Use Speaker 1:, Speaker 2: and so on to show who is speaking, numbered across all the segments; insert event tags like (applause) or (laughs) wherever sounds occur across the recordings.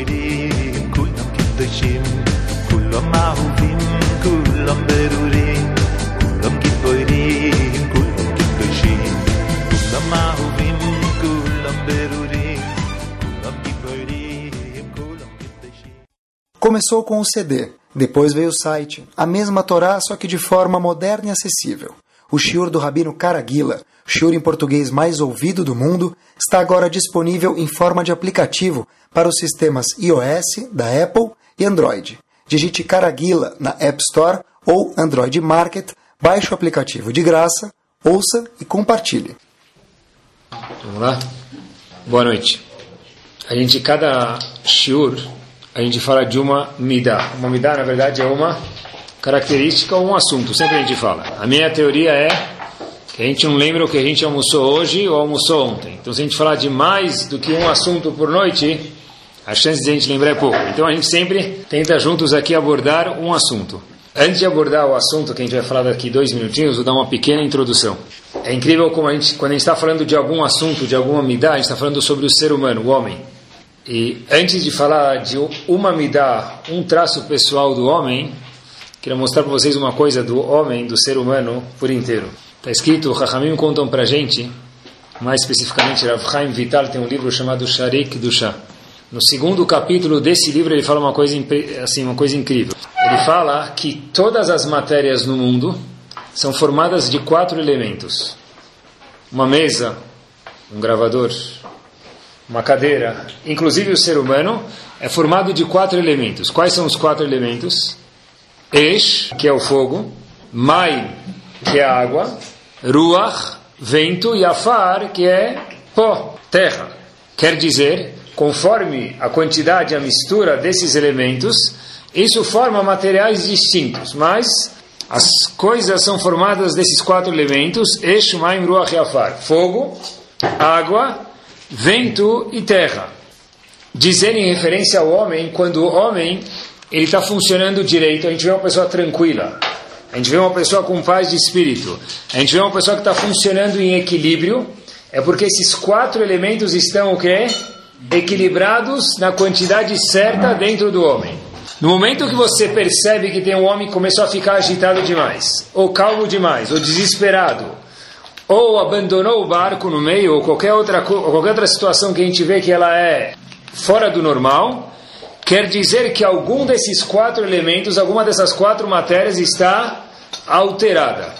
Speaker 1: גיבורים, כולם קדושים, כולם אהובים, כולם ברורים, כולם גיבורים, כולם קדושים, כולם אהובים, כולם ברורים, כולם גיבורים, כולם קדושים.
Speaker 2: Começou com o CD, depois veio o site, a mesma Torá, só que de forma moderna e acessível. O shiur do Rabino Caraguila, shiur em português mais ouvido do mundo, está agora disponível em forma de aplicativo para os sistemas iOS, da Apple e Android. Digite Caraguila na App Store ou Android Market, baixe o aplicativo de graça, ouça e compartilhe.
Speaker 3: Vamos lá? Boa noite. A gente, cada shiur, a gente fala de uma midá. Uma midá, na verdade, é uma característica ou um assunto. Sempre a gente fala. A minha teoria é que a gente não lembra o que a gente almoçou hoje ou almoçou ontem. Então, se a gente falar de mais do que um assunto por noite, a chance de a gente lembrar é pouco. Então, a gente sempre tenta juntos aqui abordar um assunto. Antes de abordar o assunto que a gente vai falar daqui dois minutinhos, vou dar uma pequena introdução. É incrível como a gente, quando a gente está falando de algum assunto, de alguma midá, a gente está falando sobre o ser humano, o homem. E antes de falar de uma midá, um traço pessoal do homem, queria mostrar para vocês uma coisa do homem, do ser humano, por inteiro. Está escrito, Rahamim contam para gente, mais especificamente, Rav Chaim Vital tem um livro chamado Sharik Dusha. No segundo capítulo desse livro ele fala uma coisa, assim, uma coisa incrível. Ele fala que todas as matérias no mundo são formadas de quatro elementos. Uma mesa, um gravador, uma cadeira, inclusive o ser humano, é formado de quatro elementos. Quais são os quatro elementos? Esh, que é o fogo, Mai, que é a água, Ruach, vento, e Afar, que é pó, terra. Quer dizer, conforme a quantidade, a mistura desses elementos, isso forma materiais distintos, mas as coisas são formadas desses quatro elementos, Esh, Maim, Ruach e Afar. Fogo, água, vento e terra. Dizer em referência ao homem, quando o homem ele está funcionando direito, a gente vê uma pessoa tranquila, a gente vê uma pessoa com paz de espírito, a gente vê uma pessoa que está funcionando em equilíbrio, é porque esses quatro elementos estão o quê? Equilibrados na quantidade certa dentro do homem. No momento que você percebe que tem um homem que começou a ficar agitado demais, ou calmo demais, ou desesperado, ou abandonou o barco no meio, ou qualquer outra, ou qualquer outra situação que a gente vê que ela é fora do normal, quer dizer que algum desses quatro elementos, alguma dessas quatro matérias está alterada.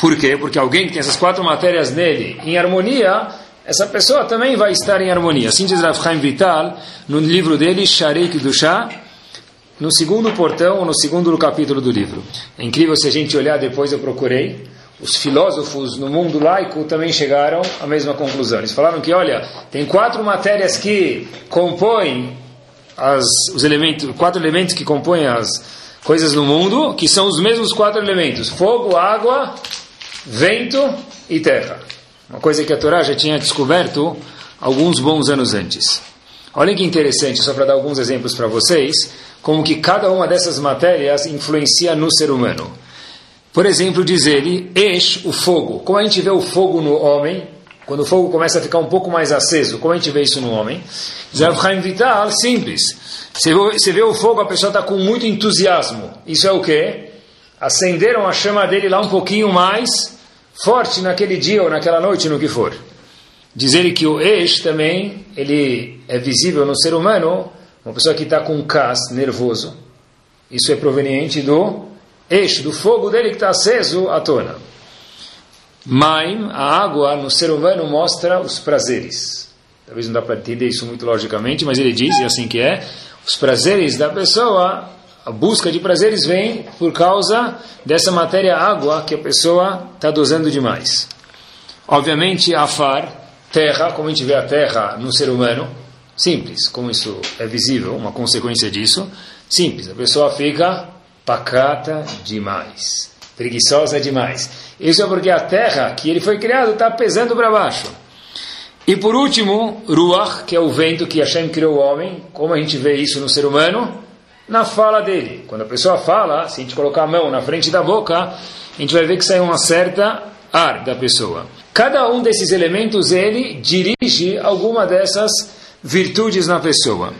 Speaker 3: Por quê? Porque alguém que tem essas quatro matérias nele em harmonia, essa pessoa também vai estar em harmonia. Assim diz Rav Chaim Vital, no livro dele, Shareik Dushá, no segundo portão, no segundo capítulo do livro. É incrível se a gente olhar, depois eu procurei, os filósofos no mundo laico também chegaram à mesma conclusão. Eles falaram que, olha, tem quatro matérias que compõem as, os elementos, quatro elementos que compõem as coisas no mundo, que são os mesmos quatro elementos: fogo, água, vento e terra. Uma coisa que a Torá já tinha descoberto alguns bons anos antes. Olhem que interessante, só para dar alguns exemplos para vocês, como que cada uma dessas matérias influencia no ser humano. Por exemplo, diz ele, Esh, o fogo. Como a gente vê o fogo no homem, quando o fogo começa a ficar um pouco mais aceso, como a gente vê isso no homem? Zav Chaim Vital, simples. Você vê o fogo, a pessoa está com muito entusiasmo. Isso é o quê? Acenderam a chama dele lá um pouquinho mais forte naquele dia ou naquela noite, no que for. Diz ele que o Esh também, ele é visível no ser humano, uma pessoa que está com cas, nervoso. Isso é proveniente do Esh, do fogo dele que está aceso à tona. Maim, a água no ser humano mostra os prazeres. Talvez não dá para entender isso muito logicamente, mas ele diz, e é assim que é, os prazeres da pessoa, a busca de prazeres vem por causa dessa matéria água que a pessoa está dosando demais. Obviamente, afar, terra, como a gente vê a terra no ser humano, simples, como isso é visível, uma consequência disso, simples, a pessoa fica pacata demais, preguiçosa demais. Isso é porque a terra que ele foi criado está pesando para baixo. E por último, Ruach, que é o vento que Hashem criou o homem, como a gente vê isso no ser humano? Na fala dele. Quando a pessoa fala, se a gente colocar a mão na frente da boca, a gente vai ver que sai uma certa ar da pessoa. Cada um desses elementos, ele dirige alguma dessas virtudes na pessoa.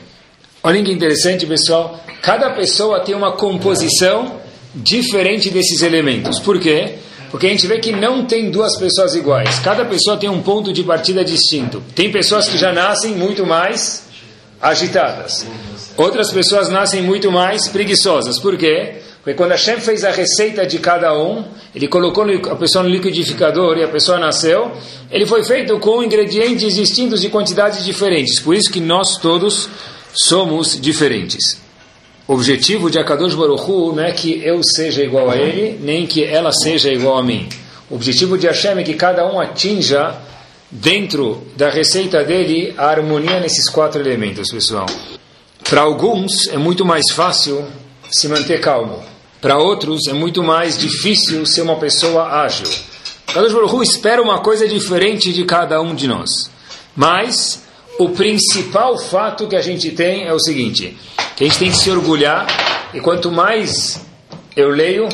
Speaker 3: Olha que interessante, pessoal. Cada pessoa tem uma composição diferente desses elementos. Por quê? Porque a gente vê que não tem duas pessoas iguais. Cada pessoa tem um ponto de partida distinto. Tem pessoas que já nascem muito mais agitadas. Outras pessoas nascem muito mais preguiçosas. Por quê? Porque quando Hashem fez a receita de cada um, ele colocou a pessoa no liquidificador e a pessoa nasceu, ele foi feito com ingredientes distintos e quantidades diferentes. Por isso que nós todos somos diferentes. Objetivo de Akadosh Baruch Hu não é que eu seja igual a ele, nem que ela seja igual a mim. O objetivo de Hashem é que cada um atinja, dentro da receita dele, a harmonia nesses quatro elementos, pessoal. Para alguns é muito mais fácil se manter calmo. Para outros é muito mais difícil ser uma pessoa ágil. Kadosh Baruch espera uma coisa diferente de cada um de nós. Mas o principal fato que a gente tem é o seguinte, a gente tem que se orgulhar, e quanto mais eu leio,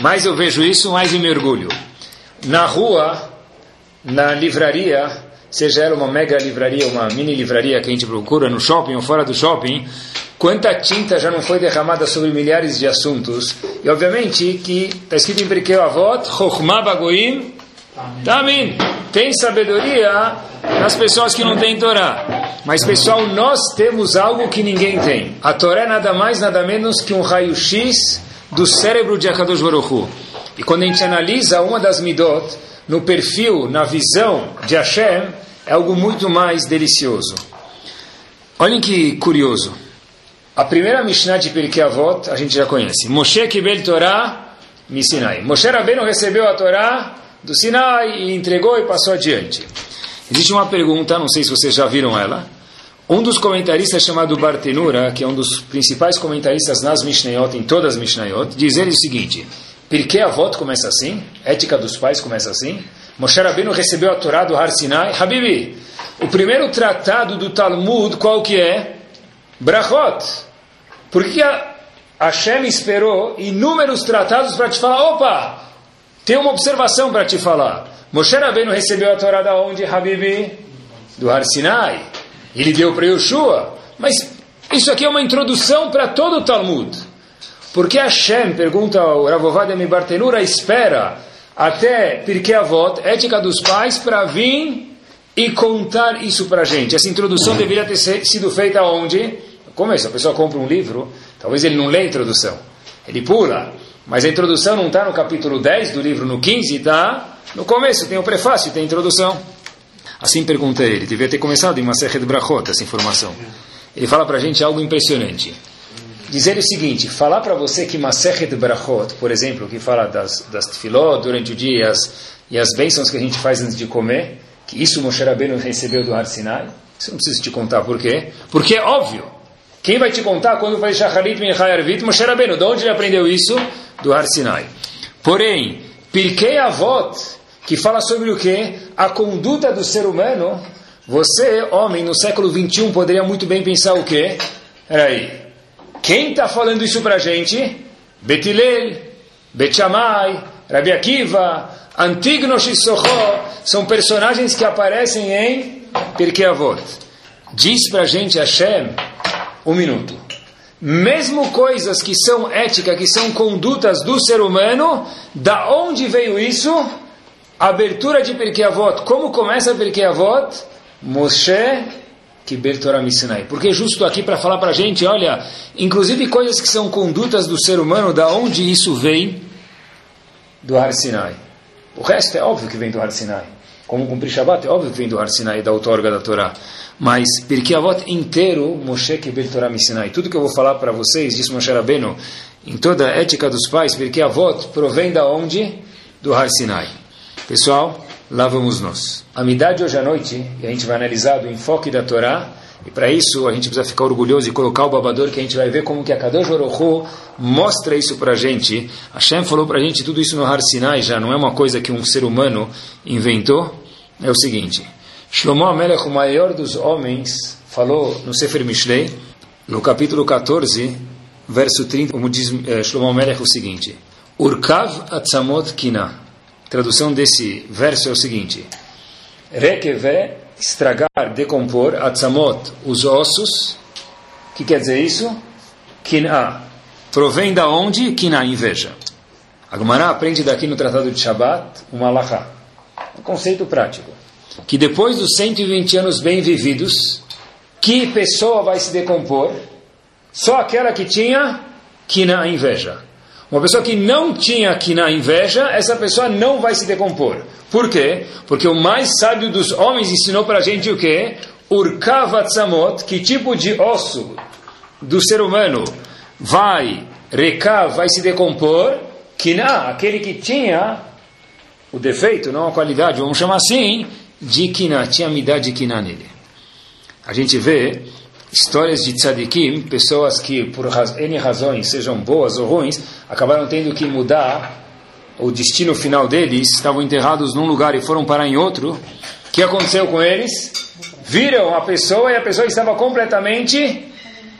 Speaker 3: mais eu vejo isso, mais eu me orgulho. Na rua, na livraria, seja ela uma mega livraria, uma mini livraria que a gente procura no shopping ou fora do shopping, quanta tinta já não foi derramada sobre milhares de assuntos. E obviamente que está escrito em Perkei Avot, Chokhmah Bagoim, Tamin. Tem sabedoria nas pessoas que não têm Torá. Mas, pessoal, nós temos algo que ninguém tem. A Torá é nada mais, nada menos que um raio-x do cérebro de Akadosh Baruch Hu. E quando a gente analisa uma das midot, no perfil, na visão de Hashem, é algo muito mais delicioso. Olhem que curioso. A primeira Mishnah de Pirkei Avot, a gente já conhece. Moshe Kibel Torá, Misinai. Moshe Rabbeinu recebeu a Torá do Sinai e entregou e passou adiante. Existe uma pergunta, não sei se vocês já viram ela. Um dos comentaristas chamado Bartenura, que é um dos principais comentaristas nas Mishnayot, em todas as Mishnayot, diz ele o seguinte: Por que a voto começa assim? Ética dos pais começa assim? Moshe Rabbeinu recebeu a Torá do Har Sinai. Habibi, o primeiro tratado do Talmud, qual que é? Brachot. Por que a Hashem esperou inúmeros tratados para te falar, opa, tem uma observação para te falar. Moshe Rabbeinu recebeu a Torá da onde, Habibi? Do Har Sinai. Ele deu para Yoshua. Mas isso aqui é uma introdução para todo o Talmud. Porque Hashem, pergunta o Ravovad Bartenura, espera até Pirkei Avot, ética dos pais, para vir e contar isso para a gente. Essa introdução deveria ter sido feita onde? No começo, a pessoa compra um livro, talvez ele não lê a introdução. Ele pula. Mas a introdução não está no capítulo 10 do livro, no 15, está no começo, tem o prefácio, tem a introdução. Assim pergunta ele, devia ter começado em Masechet Brachot essa informação. Ele fala para a gente algo impressionante. Dizer o seguinte, falar para você que Masechet Brachot, por exemplo, que fala das, das tefiló durante o dia as, e as bênçãos que a gente faz antes de comer, que isso Moshe Rabbeinu recebeu do Har Sinai, isso não preciso te contar por quê. Porque é óbvio. Quem vai te contar quando vai Shacharit Minchai Arvit? Moshe Rabbeinu. De onde ele aprendeu isso? do Har Sinai. Porém, Pirkei Avot, que fala sobre o que? A conduta do ser humano, você, homem, no século 21, poderia muito bem pensar o quê? Peraí, quem está falando isso para a gente? Betilel, Betchamai, Rabi Akiva, Antigno Shissocho, são personagens que aparecem em Pirkei Avot. Diz para a gente Hashem, um minuto mesmo coisas que são ética, que são condutas do ser humano, da onde veio isso? Abertura de Pirkei Avot. Como começa Pirkei Avot? Moshe Kibel Torah Sinai. Porque justo aqui para falar para a gente, olha, inclusive coisas que são condutas do ser humano, da onde isso vem? Do Har Sinai. O resto é óbvio que vem do Har Sinai. Como cumprir Shabbat, é óbvio que vem do Har Sinai, da outorga da Torá. Mas, porque Avot inteiro, Moshe Kebel Torá me Sinai. Tudo que eu vou falar para vocês, disse Moshe Rabbeinu, em toda a ética dos pais, porque Avot provém da onde? Do Har Sinai. Pessoal, lá vamos nós. A hoje à noite, e a gente vai analisar do enfoque da Torá, e para isso a gente precisa ficar orgulhoso e colocar o babador que a gente vai ver como que a Kadosh Orochu mostra isso para a gente. Hashem falou para a gente tudo isso no Har Sinai, já não é uma coisa que um ser humano inventou é o seguinte: Shlomo Amelech, o maior dos homens, falou no Sefer Mishlei, no capítulo 14, verso 30, como diz eh, Shlomo Amelech, o seguinte: Urkav atzamot kina. Tradução desse verso é o seguinte: Rekeve, estragar, decompor, atzamot, os ossos. O que quer dizer isso? Kina. Provém da onde? Kina, inveja. A Gemara aprende daqui no Tratado de Shabbat uma alahá. Um conceito prático. Que depois dos 120 anos bem vividos, que pessoa vai se decompor? Só aquela que tinha Kina, inveja. Uma pessoa que não tinha Kina, inveja, essa pessoa não vai se decompor. Por quê? Porque o mais sábio dos homens ensinou para a gente o quê? Urkavatzamot, que tipo de osso do ser humano vai recar, vai se decompor? Kina, aquele que tinha o defeito, não a qualidade, vamos chamar assim, de Kina, tinha midá de Kina nele. A gente vê histórias de tzadikim, pessoas que por N razões, sejam boas ou ruins, acabaram tendo que mudar o destino final deles, estavam enterrados num lugar e foram parar em outro. O que aconteceu com eles? Viram a pessoa e a pessoa estava completamente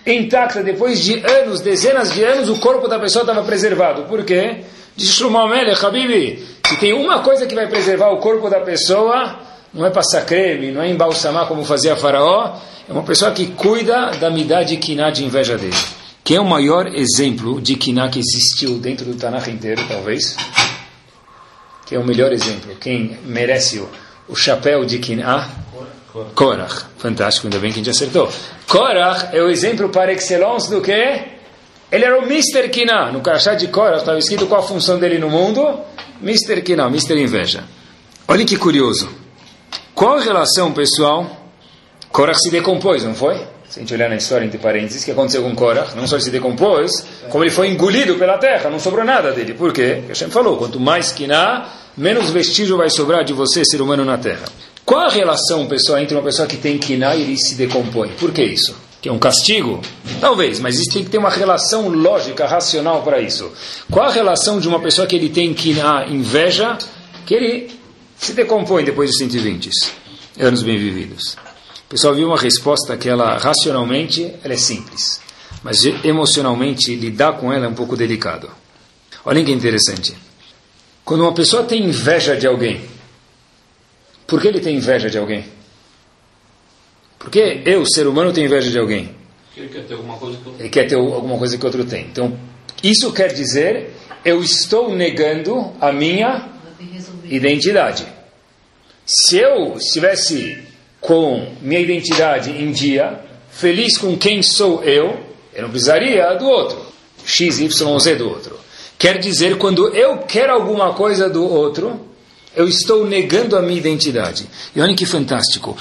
Speaker 3: intacta. Depois de anos, dezenas de anos, o corpo da pessoa estava preservado. Por quê? Diz Shlomo Melech, Habibi, se tem uma coisa que vai preservar o corpo da pessoa, não é passar creme, não é embalsamar como fazia Faraó, é uma pessoa que cuida da midade kiná de inveja dele. Quem é o maior exemplo de kiná que existiu dentro do Tanakh inteiro, talvez? Quem é o melhor exemplo? Quem merece o, o chapéu de kiná? Korach. Fantástico, ainda bem que a gente acertou. Korach é o exemplo par excellence do que? Ele era o Mr. Kiná. No crachá de Korach estava escrito qual a função dele no mundo? Mr. Kiná, Mr. Inveja. Olha que curioso. Qual a relação, pessoal? Korach se decompôs, não foi? Se a gente olhar na história, entre parênteses, o que aconteceu com Korach? Não só ele se decompôs, como ele foi engolido pela terra, não sobrou nada dele. Por quê? Hashem falou, quanto mais quiná, menos vestígio vai sobrar de você, ser humano, na terra. Qual a relação, pessoal, entre uma pessoa que tem quiná e ele se decompõe? Por que isso? Que é um castigo? Talvez, mas isso tem que ter uma relação lógica, racional para isso. Qual a relação de uma pessoa que ele tem quiná, inveja, que ele se decompõe depois de 120 anos bem vividos? pessoal viu uma resposta que ela racionalmente ela é simples, mas emocionalmente lidar com ela é um pouco delicado. Olhem que interessante. Quando uma pessoa tem inveja de alguém, por que ele tem inveja de alguém? Por que eu, ser humano, tenho inveja de alguém?
Speaker 4: Ele quer ter alguma coisa que outro
Speaker 3: Ele quer ter alguma coisa que outro tem. Então, isso quer dizer, eu estou negando a minha identidade. Se eu estivesse com minha identidade em dia, feliz com quem sou eu, eu não precisaria do outro. X, Y, Z do outro. Quer dizer, quando eu quero alguma coisa do outro, eu estou negando a minha identidade. E olhem que fantástico.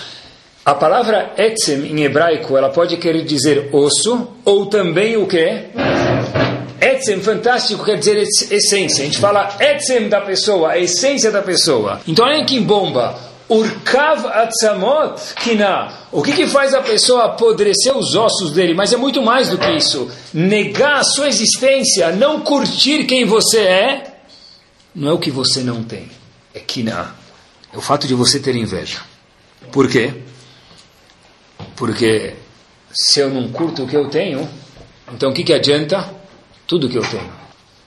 Speaker 3: A palavra etzem em hebraico, ela pode querer dizer osso, ou também o que? Etzem, fantástico, quer dizer essência. A gente fala etzem da pessoa, a essência da pessoa. Então olhem que bomba. Urkav atzamot kina. O que, que faz a pessoa apodrecer os ossos dele? Mas é muito mais do que isso. Negar a sua existência, não curtir quem você é, não é o que você não tem. É kina. É o fato de você ter inveja. Por quê? Porque se eu não curto o que eu tenho, então o que, que adianta? Tudo que eu tenho.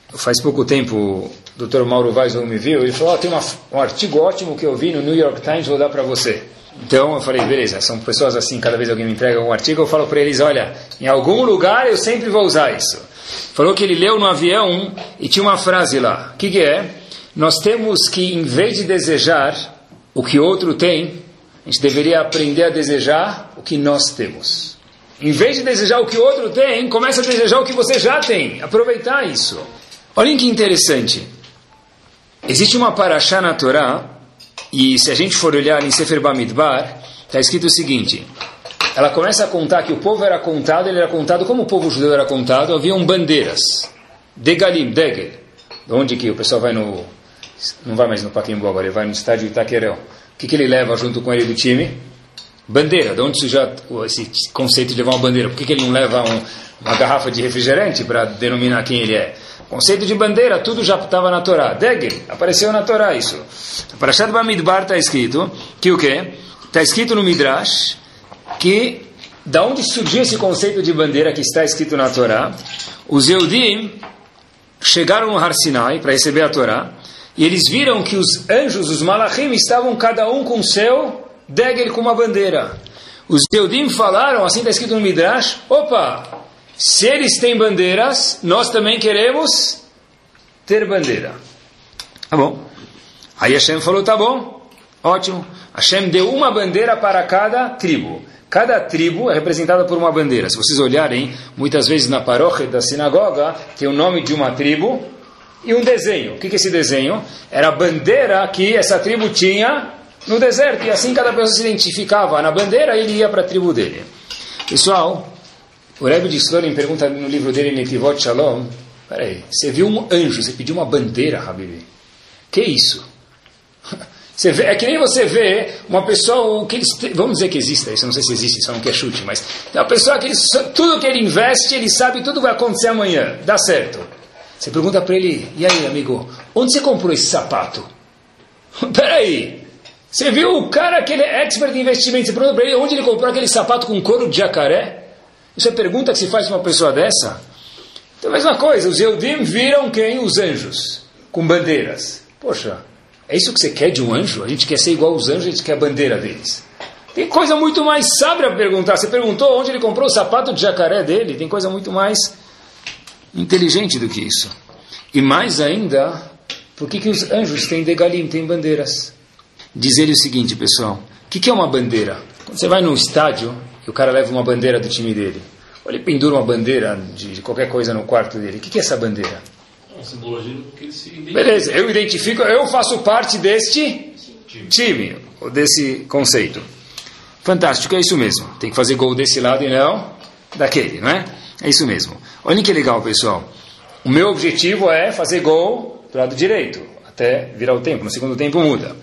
Speaker 3: Faz pouco tempo o Dr. Mauro Vaz me viu, ele falou, oh, tem uma, um artigo ótimo que eu vi no New York Times, vou dar para você. Então eu falei, beleza, são pessoas assim, cada vez alguém me entrega um artigo, eu falo para eles, olha, em algum lugar eu sempre vou usar isso. Falou que ele leu no avião e tinha uma frase lá. O que, que é? Nós temos que, em vez de desejar o que outro tem, a gente deveria aprender a desejar o que nós temos. Em vez de desejar o que outro tem, comece a desejar o que você já tem. Aproveitar isso. Olhem que interessante. Existe uma paraxá na Torá, e se a gente for olhar em Sefer Bamidbar, está escrito o seguinte: ela começa a contar que o povo era contado, ele era contado como o povo judeu era contado, haviam bandeiras, degalim, degel, de onde que o pessoal vai no, não vai mais no Paquimbu agora, ele vai no estádio Itaquerão. O que, que ele leva junto com ele do time? Bandeira, de onde surgiu esse conceito de levar uma bandeira? Por que, que ele não leva um, uma garrafa de refrigerante para denominar quem ele é? Conceito de bandeira, tudo já estava na Torá. Degel, apareceu na Torá isso. Na Parashat Bamidbar está escrito que o quê? Está escrito no Midrash que da onde surgiu esse conceito de bandeira que está escrito na Torá? Os Eudim chegaram no Har Sinai para receber a Torá e eles viram que os anjos, os malachim, estavam cada um com seu degel com uma bandeira. Os Yehudim falaram, assim está escrito no Midrash, opa, se eles têm bandeiras, nós também queremos ter bandeira. Tá bom. Aí Hashem falou, tá bom, ótimo. Hashem deu uma bandeira para cada tribo. Cada tribo é representada por uma bandeira. Se vocês olharem, muitas vezes na paróquia da sinagoga, tem o nome de uma tribo e um desenho. O que é esse desenho? Era a bandeira que essa tribo tinha no deserto. E assim cada pessoa se identificava na bandeira e ele ia para a tribo dele. Pessoal, o Rebbe de Slonim pergunta no livro dele, Netivot Shalom, peraí, você viu um anjo, você pediu uma bandeira, Habibi. Que isso? (laughs) Vê, é que nem você vê uma pessoa, que eles, vamos dizer que exista isso, não sei se existe, só não quer chute, mas é uma pessoa que tudo que ele investe, ele sabe tudo vai acontecer amanhã, dá certo. Você pergunta para ele, e aí amigo, onde você comprou esse sapato? (laughs) Peraí, você viu o cara que ele é expert em investimento, você pergunta para ele onde ele comprou aquele sapato com couro de jacaré? Isso é pergunta que se faz uma pessoa dessa? Então a mesma coisa, os Eudim viram quem? Os anjos, com bandeiras. Poxa, é isso que você quer de um anjo? A gente quer ser igual aos anjos, a gente quer a bandeira deles. Tem coisa muito mais sábia a perguntar. Você perguntou onde ele comprou o sapato de jacaré dele? Tem coisa muito mais inteligente do que isso. E mais ainda, por que, que os anjos têm degalim, têm bandeiras? Diz ele o seguinte, pessoal: o que, que é uma bandeira? Quando você vai num estádio e o cara leva uma bandeira do time dele, ou ele pendura uma bandeira de qualquer coisa no quarto dele, o que, que é essa bandeira? simbologia porque ele se Beleza, eu identifico, eu faço parte deste time. time, ou desse conceito. Fantástico, é isso mesmo. Tem que fazer gol desse lado e não daquele, não é? É isso mesmo. Olha que legal, pessoal. O meu objetivo é fazer gol do lado direito, até virar o tempo. No segundo tempo muda.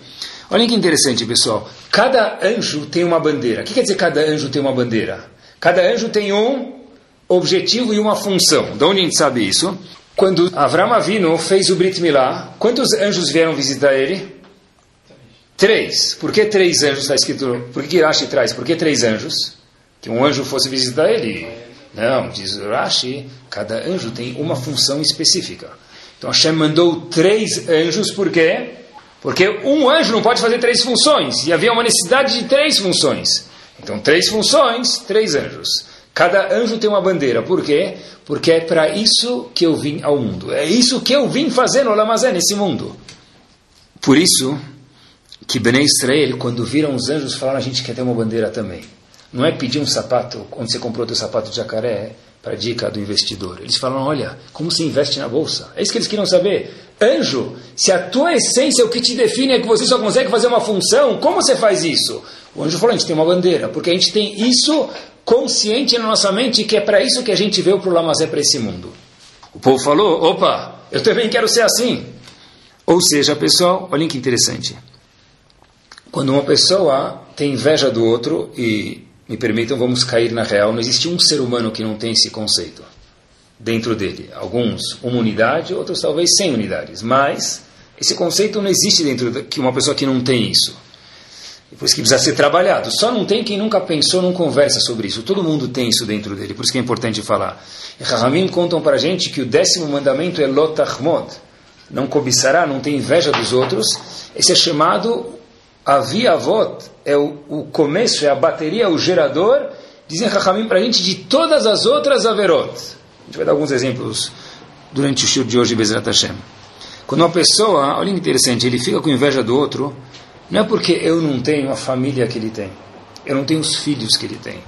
Speaker 3: Olha que interessante, pessoal. Cada anjo tem uma bandeira. O que quer dizer cada anjo tem uma bandeira? Cada anjo tem um objetivo e uma função. De onde a gente sabe isso? Quando Avram Avinu fez o Brit Milá, quantos anjos vieram visitar ele? Três. Por que três anjos está escrito? Por que Rashi traz? Por que três anjos? Que um anjo fosse visitar ele? Não, diz Rashi, cada anjo tem uma função específica. Então Hashem mandou três anjos, por quê? Porque um anjo não pode fazer três funções, e havia uma necessidade de três funções. Então, três funções, três anjos. Cada anjo tem uma bandeira. Por quê? Porque é para isso que eu vim ao mundo. É isso que eu vim fazer no Lamazé, nesse mundo. Por isso que Bnei Israel, quando viram os anjos, falaram: a gente quer ter uma bandeira também. Não é pedir um sapato, onde você comprou teu sapato de jacaré, para dica do investidor. Eles falam: olha, como se investe na bolsa? É isso que eles queriam saber. Anjo, se a tua essência, o que te define é que você só consegue fazer uma função, como você faz isso? O anjo falou: a gente tem uma bandeira, porque a gente tem isso consciente na nossa mente que é para isso que a gente veio para o Lamazé, para esse mundo. O povo falou, opa, eu também quero ser assim. Ou seja, pessoal, olhem que interessante. Quando uma pessoa tem inveja do outro, e me permitam, vamos cair na real, não existe um ser humano que não tem esse conceito dentro dele. Alguns, uma unidade, outros talvez sem unidades. Mas esse conceito não existe dentro de uma pessoa que não tem isso. Por isso que precisa ser trabalhado. Só não tem quem nunca pensou, não conversa sobre isso. Todo mundo tem isso dentro dele, por isso que é importante falar. E Rahamim contam para a gente que o décimo mandamento é Lotachmod. Não cobiçará, não tem inveja dos outros. Esse é chamado Aviavot, é o, o começo, é a bateria, o gerador, dizem Rahamim para a gente, de todas as outras Averot. Gente vai dar alguns exemplos durante o show de hoje, Bezrat Hashem. Quando uma pessoa, olha que interessante, ele fica com inveja do outro, não é porque eu não tenho a família que ele tem, eu não tenho os filhos que ele tem,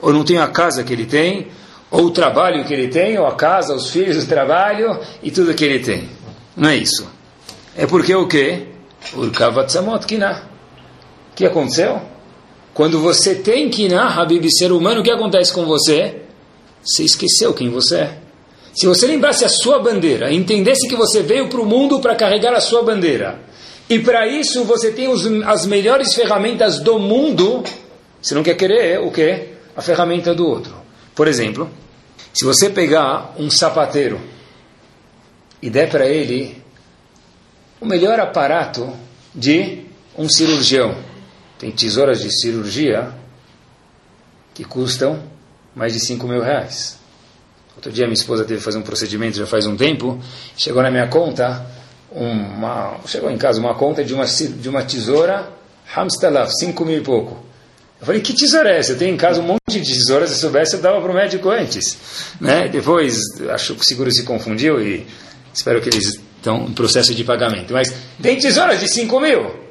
Speaker 3: ou não tenho a casa que ele tem, ou o trabalho que ele tem, ou a casa, os filhos, o trabalho e tudo que ele tem. Não é isso. É porque o quê? Urkavatzamot Kinah. O que aconteceu? Quando você tem Kinah, Habib, ser humano, o que acontece com você? Você esqueceu quem você é. Se você lembrasse a sua bandeira, entendesse que você veio para o mundo para carregar a sua bandeira, e para isso você tem os, as melhores ferramentas do mundo. Você não quer querer o quê? A ferramenta do outro. Por exemplo, se você pegar um sapateiro e der para ele o melhor aparato de um cirurgião. Tem tesouras de cirurgia que custam mais de 5 mil reais. Outro dia minha esposa teve que fazer um procedimento já faz um tempo, chegou na minha conta uma, chegou em casa uma conta de uma, de uma tesoura Hamstalav, 5 mil e pouco. Eu falei, que tesoura é essa? Eu tenho em casa um monte de tesouras, se soubesse eu dava para o médico antes. Né? Depois, acho que o seguro se confundiu e espero que eles estão em processo de pagamento. Mas tem tesouras de 5 mil.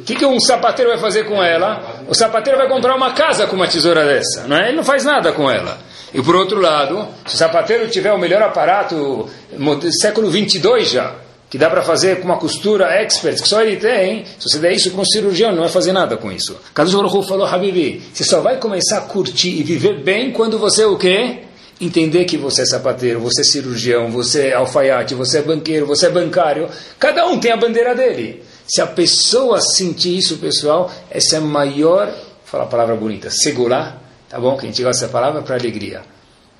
Speaker 3: O que, que um sapateiro vai fazer com ela? O sapateiro vai comprar uma casa com uma tesoura dessa. Não é? Ele não faz nada com ela. E por outro lado, se o sapateiro tiver o melhor aparato, século 22 já, que dá para fazer com uma costura expert, que só ele tem, se você der isso para um cirurgião, não vai fazer nada com isso. Kadosh Baruch falou, Habibi, você só vai começar a curtir e viver bem quando você o quê? Entender que você é sapateiro, você é cirurgião, você é alfaiate, você é banqueiro, você é bancário. Cada um tem a bandeira dele. Se a pessoa sentir isso, pessoal, essa é a maior, fala a palavra bonita, segurar, tá bom? Que a gente gosta dessa palavra para alegria.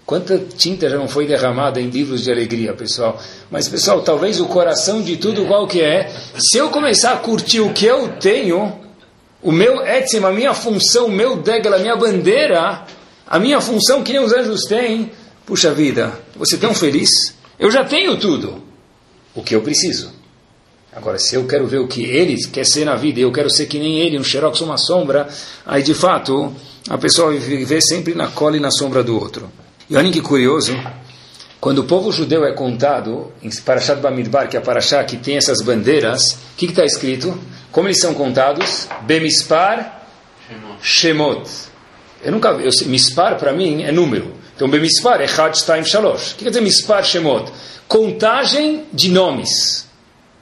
Speaker 3: Quanta tinta já não foi derramada em livros de alegria, pessoal. Mas, pessoal, talvez o coração de tudo qual que é, se eu começar a curtir o que eu tenho, o meu etzem, a minha função, o meu degel, a minha bandeira, a minha função que nem os anjos têm, puxa vida, você tão feliz? Eu já tenho tudo. O que eu preciso. Agora, se eu quero ver o que ele quer ser na vida, eu quero ser que nem ele, um xerox, uma sombra, aí de fato a pessoa vive sempre na cola e na sombra do outro. E olhem que curioso, quando o povo judeu é contado, em Parashat Bamidbar, que é a Parashá que tem essas bandeiras, o que está escrito? Como eles são contados? Bemispar Shemot. Eu nunca eu, Mispar para mim é número. Então Bemispar é Had Shalosh. O que quer dizer Mispar Shemot? Contagem de nomes.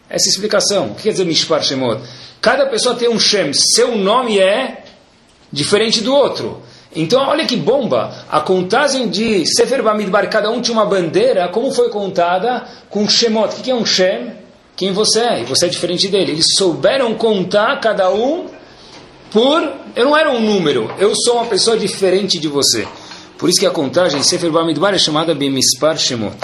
Speaker 3: Essa explicação. O que quer dizer Mispar Shemot? Cada pessoa tem um Shem. Seu nome é diferente do outro. Então, olha que bomba! A contagem de Sefer Bamidbar, cada um tinha uma bandeira, como foi contada com Shemot. O que é um Shem? Quem você é? E você é diferente dele. Eles souberam contar cada um por. Eu não era um número, eu sou uma pessoa diferente de você. Por isso que a contagem Sefer Bamidbar é chamada Bemispar Shemot.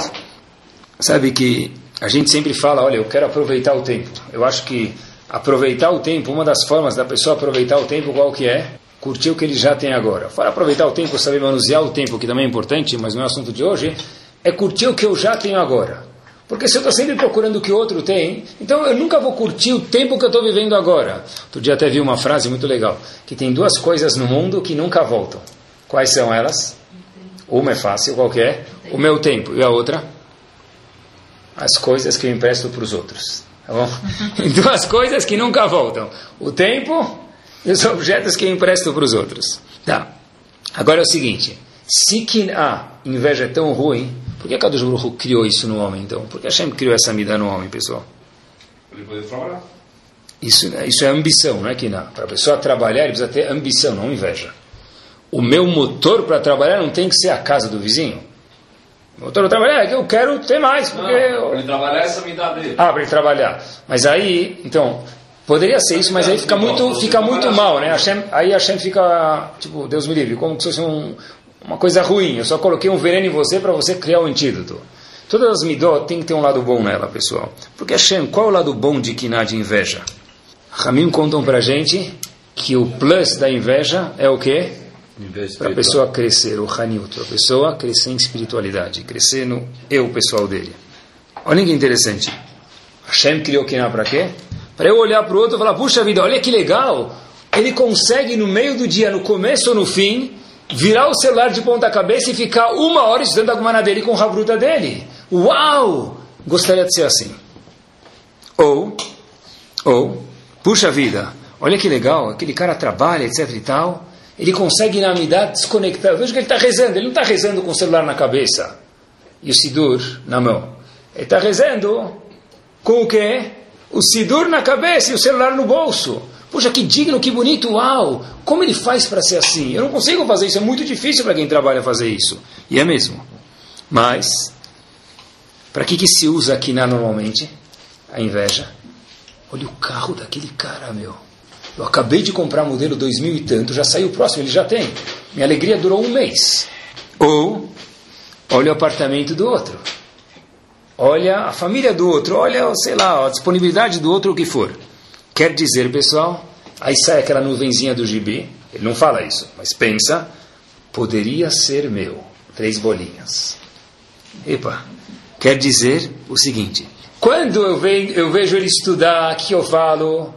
Speaker 3: Sabe que a gente sempre fala: olha, eu quero aproveitar o tempo. Eu acho que aproveitar o tempo, uma das formas da pessoa aproveitar o tempo, qual que é? curtir o que ele já tem agora. Para aproveitar o tempo, saber manusear o tempo, que também é importante, mas não é assunto de hoje, é curtir o que eu já tenho agora. Porque se eu estou sempre procurando o que o outro tem, então eu nunca vou curtir o tempo que eu estou vivendo agora. Outro dia até vi uma frase muito legal, que tem duas coisas no mundo que nunca voltam. Quais são elas? Uma é fácil, qualquer, é? o meu tempo. E a outra? As coisas que eu empresto para os outros. Tá bom? (laughs) duas coisas que nunca voltam. O tempo e os objetos que eu empresto para os outros. Tá. Agora é o seguinte: se a inveja é tão ruim, por que a Kadosh Baruch criou isso no homem então? Por que Hashem criou essa mida no homem, pessoal?
Speaker 4: Ele poder trabalhar.
Speaker 3: Isso, isso é ambição, não é que Para a pessoa trabalhar, ele precisa ter ambição, não inveja. O meu motor para trabalhar não tem que ser a casa do vizinho. O motor para trabalhar é eu quero ter mais. Porque não,
Speaker 4: eu... Para ele trabalhar, essa me dá dele.
Speaker 3: Ah, para ele trabalhar. Mas aí, então, Poderia ser isso, mas aí fica muito, fica muito mal, né? Hashem, aí Hashem fica, tipo, Deus me livre, como se fosse um, uma coisa ruim. Eu só coloquei um veneno em você para você criar um antídoto. Todas as midot tem que ter um lado bom nela, pessoal. Porque Hashem, qual é o lado bom de Kiná de inveja? Ramim contam pra gente que o plus da inveja é o quê? Para a pessoa crescer, o Haniut, a pessoa crescer em espiritualidade, crescer no eu pessoal dele. Olha que interessante. Hashem criou Kiná para quê? Para eu olhar para o outro e falar, puxa vida, olha que legal. Ele consegue no meio do dia, no começo ou no fim, virar o celular de ponta cabeça e ficar uma hora estudando a Gumana dele com a bruta dele. Uau! Gostaria de ser assim. Ou, ou, puxa vida, olha que legal, aquele cara trabalha, etc e tal. Ele consegue na Amidah desconectar. Eu vejo que ele está rezando, ele não está rezando com o celular na cabeça e o Sidur na mão. Ele está rezando com o quê? o Sidur na cabeça e o celular no bolso. Puxa, que digno, que bonito, uau! Como ele faz para ser assim? Eu não consigo fazer isso, é muito difícil para quem trabalha fazer isso. E é mesmo. Mas, para que, que se usa aqui na normalmente? A inveja. Olha o carro daquele cara, meu. Eu acabei de comprar modelo 2000 e tanto, já saiu o próximo, ele já tem. Minha alegria durou um mês. Ou, olha o apartamento do outro olha a família do outro, olha, sei lá, a disponibilidade do outro, o que for. Quer dizer, pessoal, aí sai aquela nuvenzinha do gibi, ele não fala isso, mas pensa, poderia ser meu. Três bolinhas. Epa, quer dizer o seguinte, quando eu, eu vejo ele estudar, o que eu falo?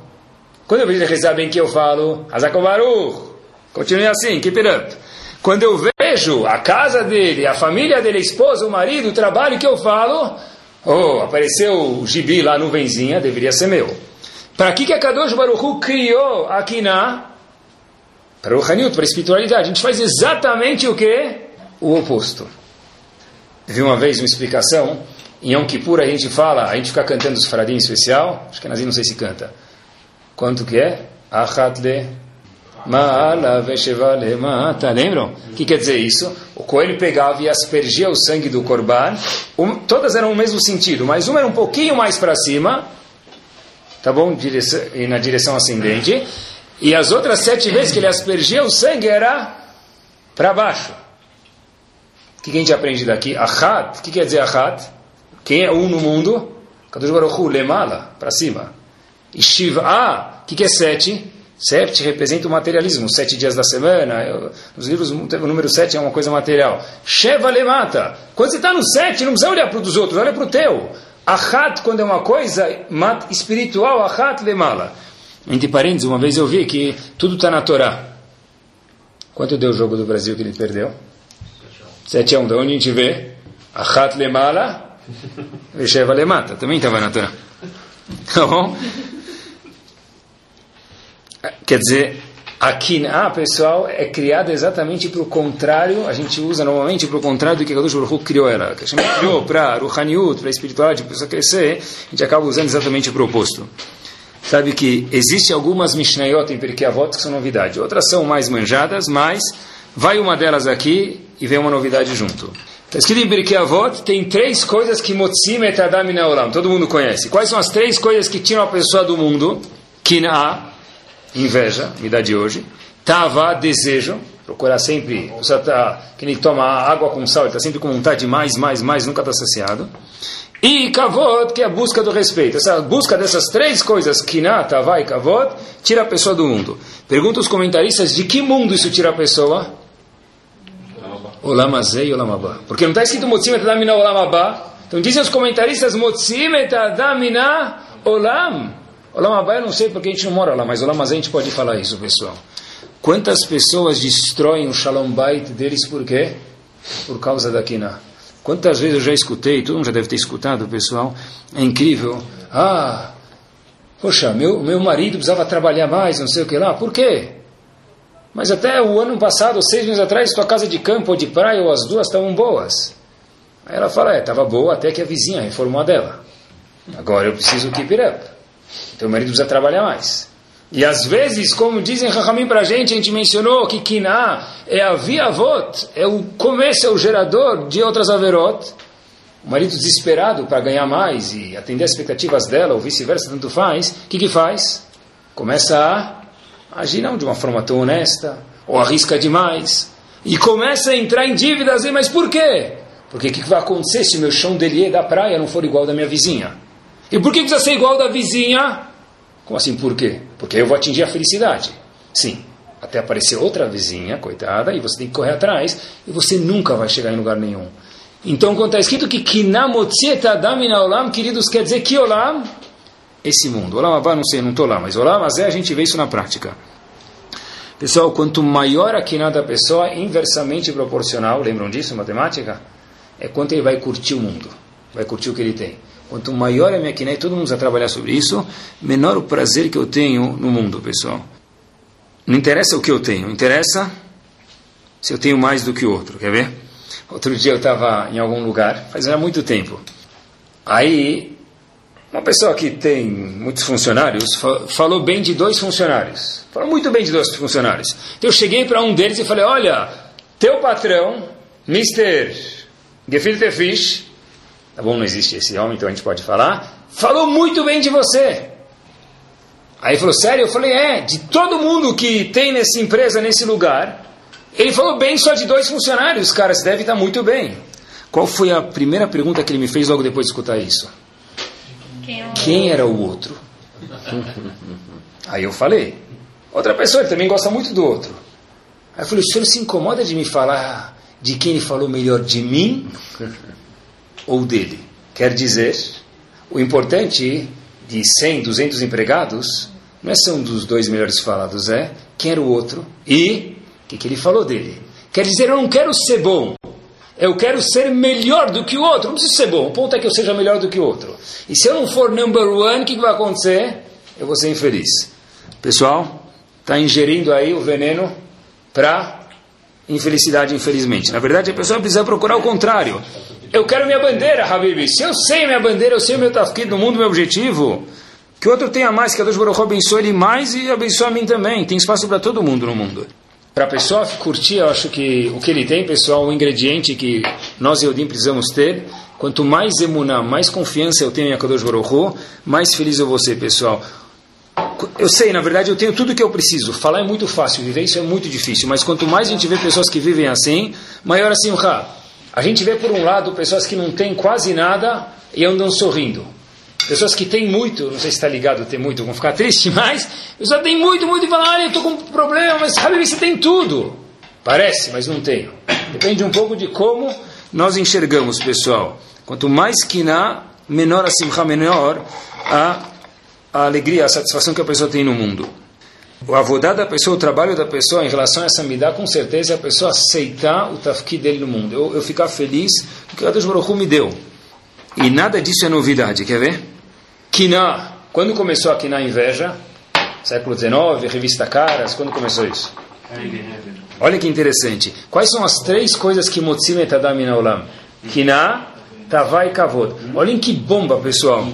Speaker 3: Quando eu vejo ele rezar bem, o que eu falo? Azakovaru. Continue assim, keep it up. Quando eu vejo a casa dele, a família dele, a esposa, o marido, o trabalho que eu falo, oh, apareceu o gibi lá, nuvenzinha, deveria ser meu. Para que, que a Kadosh Baruch Hu criou a Kiná? Para o Haniut, para a espiritualidade. A gente faz exatamente o que? O oposto. Vi uma vez uma explicação. Em Yom Kippur a gente fala, a gente fica cantando os faradim especial. Acho que Nazir não sei se canta. Quanto que é? Achat le Ma'ala veshevale mata. Lembram? O que quer dizer isso? O coelho pegava e aspergia o sangue do corban. Um, todas eram o mesmo sentido, mas uma era um pouquinho mais para cima, tá bom? Direção, na direção ascendente. E as outras sete vezes que ele aspergia o sangue era para baixo. O que a gente aprende daqui? Achat. O que quer dizer achat? Quem é um no mundo? Kadosh Baruch Hu, lemala, para cima. E Shiva, o que é sete? Sete representa o materialismo, sete dias da semana. Nos livros, o número sete é uma coisa material. Sheva lemata. Quando você está no sete, não precisa olhar para os outros, olha para o teu. Achat, quando é uma coisa espiritual, achat lemala. Entre parênteses, uma vez eu vi que tudo está na Torá. Quanto deu o jogo do Brasil que ele perdeu? 7 a 1. De onde a gente vê? Achat lemala, (laughs) Sheva lemata. Também estava na Torá. Tá bom? Quer dizer, a Kinah, pessoal, é criada exatamente para o contrário, a gente usa normalmente para o contrário do que Kadosh Baruch criou ela. Que a gente criou para Ruhaniut, para a espiritualidade, para a pessoa crescer, a gente acaba usando exatamente o proposto. Sabe que existe algumas Mishnayot em Pirkei que são novidade, outras são mais manjadas, mas vai uma delas aqui e vem uma novidade junto. Está escrito em Pirkei tem três coisas que Motzim et Adam todo mundo conhece. Quais são as três coisas que tiram a pessoa do mundo? Kinah, inveja, me dá de hoje. Tava, desejo, procurar sempre, você tá, que ele toma água com sal, ele está sempre com vontade de mais, mais, mais, nunca está saciado. E kavod, que é a busca do respeito. Essa busca dessas três coisas, kinah, tavá e kavod, tira a pessoa do mundo. Pergunta os comentaristas, de que mundo isso tira a pessoa? Olamazei e Olamabá. Porque não está escrito Motzim et Adamina Olamabá. Então dizem os comentaristas, Motzim et Adamina Olam. Olamabá eu não sei porque a gente não mora lá, mas Olamazé a gente pode falar isso, pessoal. Quantas pessoas destroem o Shalom Bait deles por quê? Por causa da Kina. Quantas vezes eu já escutei, todo mundo já deve ter escutado, pessoal, é incrível. Ah, poxa, meu, meu marido precisava trabalhar mais, não sei o que lá, por quê? Mas até o ano passado, seis meses atrás, tua casa de campo ou de praia, ou as duas estavam boas. Aí ela fala, é, estava boa até que a vizinha reformou a dela. Agora eu preciso keep it up. Então o marido precisa trabalhar mais. E às vezes, como dizem Rahamim para a gente, a gente mencionou que Kiná é a via avot, é o começo, é o gerador de outras averot. O marido desesperado para ganhar mais e atender as expectativas dela, ou vice-versa, tanto faz, o que, que faz? Começa a agir não de uma forma tão honesta, ou arrisca demais, e começa a entrar em dívidas, mas por quê? Porque o que, que vai acontecer se o meu chão delier da praia não for igual da minha vizinha? E por que precisa ser igual da vizinha? Como assim, por quê? Porque eu vou atingir a felicidade. Sim, até aparecer outra vizinha, coitada, e você tem que correr atrás, e você nunca vai chegar em lugar nenhum. Então, quando está escrito que Kinamotziet Adam Olam, queridos, quer dizer que Olam? Esse mundo. Olam Abba, não sei, não estou lá, mas Olam é a gente vê isso na prática. Pessoal, quanto maior a Kinah da pessoa, inversamente proporcional, lembram disso, matemática? É quanto ele vai curtir o mundo, vai curtir o que ele tem. Quanto maior a minha Kinah, e todo mundo vai trabalhar sobre isso, menor o prazer que eu tenho no mundo, pessoal. Não interessa o que eu tenho, interessa se eu tenho mais do que o outro, quer ver? Outro dia eu estava em algum lugar, faz muito tempo. Aí, uma pessoa que tem muitos funcionários falou bem de dois funcionários. Falou muito bem de dois funcionários. Então eu cheguei para um deles e falei: Olha, teu patrão, Mr. Gefilte Fish, tá bom, não existe esse homem, então a gente pode falar, falou muito bem de você. Aí ele falou, sério? Eu falei, é, de todo mundo que tem nessa empresa, nesse lugar, ele falou bem só de dois funcionários, cara, você deve estar muito bem. Qual foi a primeira pergunta que ele me fez logo depois de escutar isso? Quem, é Quem era o outro? (laughs) Aí eu falei, outra pessoa, ele também gosta muito do outro. Aí eu falei, o senhor se incomoda de me falar de quem ele falou melhor de mim ou dele. Quer dizer, o importante de 100, 200 empregados não é são dos dois melhores falados, é quem era o outro e O que, que ele falou dele? Quer dizer, eu não quero ser bom. Eu quero ser melhor do que o outro. Não preciso ser bom. O ponto é que eu seja melhor do que o outro. E se eu não for number one, o que, que vai acontecer? Eu vou ser infeliz. Pessoal, está ingerindo aí o veneno para infelicidade, infelizmente. Na verdade, a pessoa precisa procurar o contrário. Eu quero minha bandeira, Habib. Se eu sei minha bandeira, eu sei o meu tafkid no mundo, meu objetivo, que o outro tenha mais, que a Deus Baruch abençoe ele mais e abençoe a mim também. Tem espaço para todo mundo no mundo. Para a pessoa curtir, eu acho que o que ele tem, pessoal, o ingrediente que nós, Eudim, precisamos ter, quanto mais emuná, mais confiança eu tenho em Akadosh Baruch mais feliz eu vou ser, pessoal. Eu sei, na verdade, eu tenho tudo o que eu preciso. Falar é muito fácil, viver isso é muito difícil. Mas quanto mais a gente vê pessoas que vivem assim, maior assim o A gente vê, por um lado, pessoas que não têm quase nada e andam sorrindo. Pessoas que têm muito, não sei se está ligado ter muito, vão ficar tristes, mas pessoas têm muito, muito e falam, olha, eu estou com um problema, mas sabe, você tem tudo. Parece, mas não tenho. Depende um pouco de como nós enxergamos, pessoal. Quanto mais quiná, menor a simcha, menor a, a alegria, a satisfação que a pessoa tem no mundo. O avodá da pessoa, o trabalho da pessoa em relação a essa midá, com certeza é a pessoa aceitar o tafki dele no mundo. Eu, eu ficar feliz com o Deus Baruch me deu. E nada disso é novidade, quer ver? Kiná. Quando começou a Kiná inveja? Século XIX, revista Caras, quando começou isso? Olha que interessante. Quais são as três coisas que motzim et adam olam? Kiná, Tavá e Kavod. Olhem que bomba, pessoal.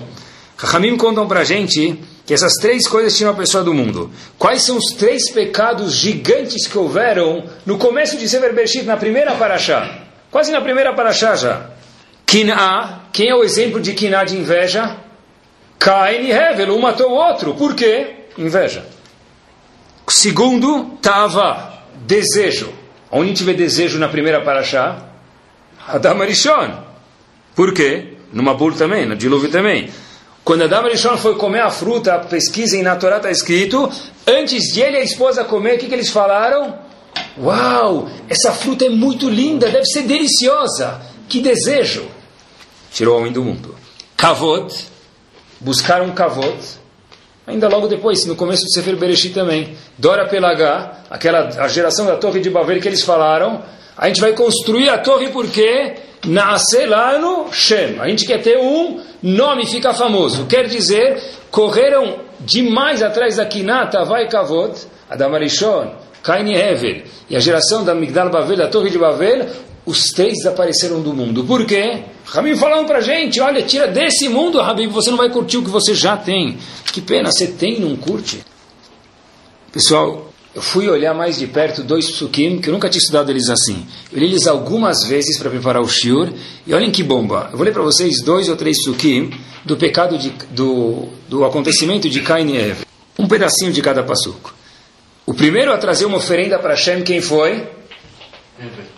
Speaker 3: Rahamim contam pra gente que essas três coisas tinham a pessoa do mundo. Quais são os três pecados gigantes que houveram no começo de Sever Bereshit, na primeira paraxá? Quase na primeira paraxá já. Kiná, quem é o exemplo de Kiná de inveja? Cain e Hevel, um matou o outro. Por quê? Inveja. Segundo, Tava, desejo. Onde a gente vê desejo na primeira paraxá? Adam Arishon. Por quê? No Mabul também, no dilúvio também. Quando Adam Arishon foi comer a fruta, a pesquisa em Torá está escrito, antes de ele e a esposa comer, o que, que eles falaram? Uau, essa fruta é muito linda, deve ser deliciosa. Que desejo. Tirou o homem do mundo. Kavod, buscaram kavod, ainda logo depois, no começo do Sefer Bereshit também, Dora Pelagá, aquela a geração da torre de Babel que eles falaram, a gente vai construir a torre porque Naaselano Shem. A gente quer ter um nome, fica famoso. Quer dizer, correram demais atrás da Kinata, vai Kavod, Adam Arishon, Cain e Hevel, e a geração da Migdal Babel, da torre de Babel, os três desapareceram do mundo. Por quê? Rabib falando para gente, olha, tira desse mundo, Rabib, você não vai curtir o que você já tem. Que pena, você tem e não curte. Pessoal, eu fui olhar mais de perto dois psukim, que eu nunca tinha estudado eles assim. Eu li eles algumas vezes para preparar o shiur, e olhem que bomba. Eu vou ler para vocês dois ou três psukim do pecado, de, do, do acontecimento de Cain e Eva. Um pedacinho de cada passuco. O primeiro a trazer uma oferenda para Hashem, quem foi?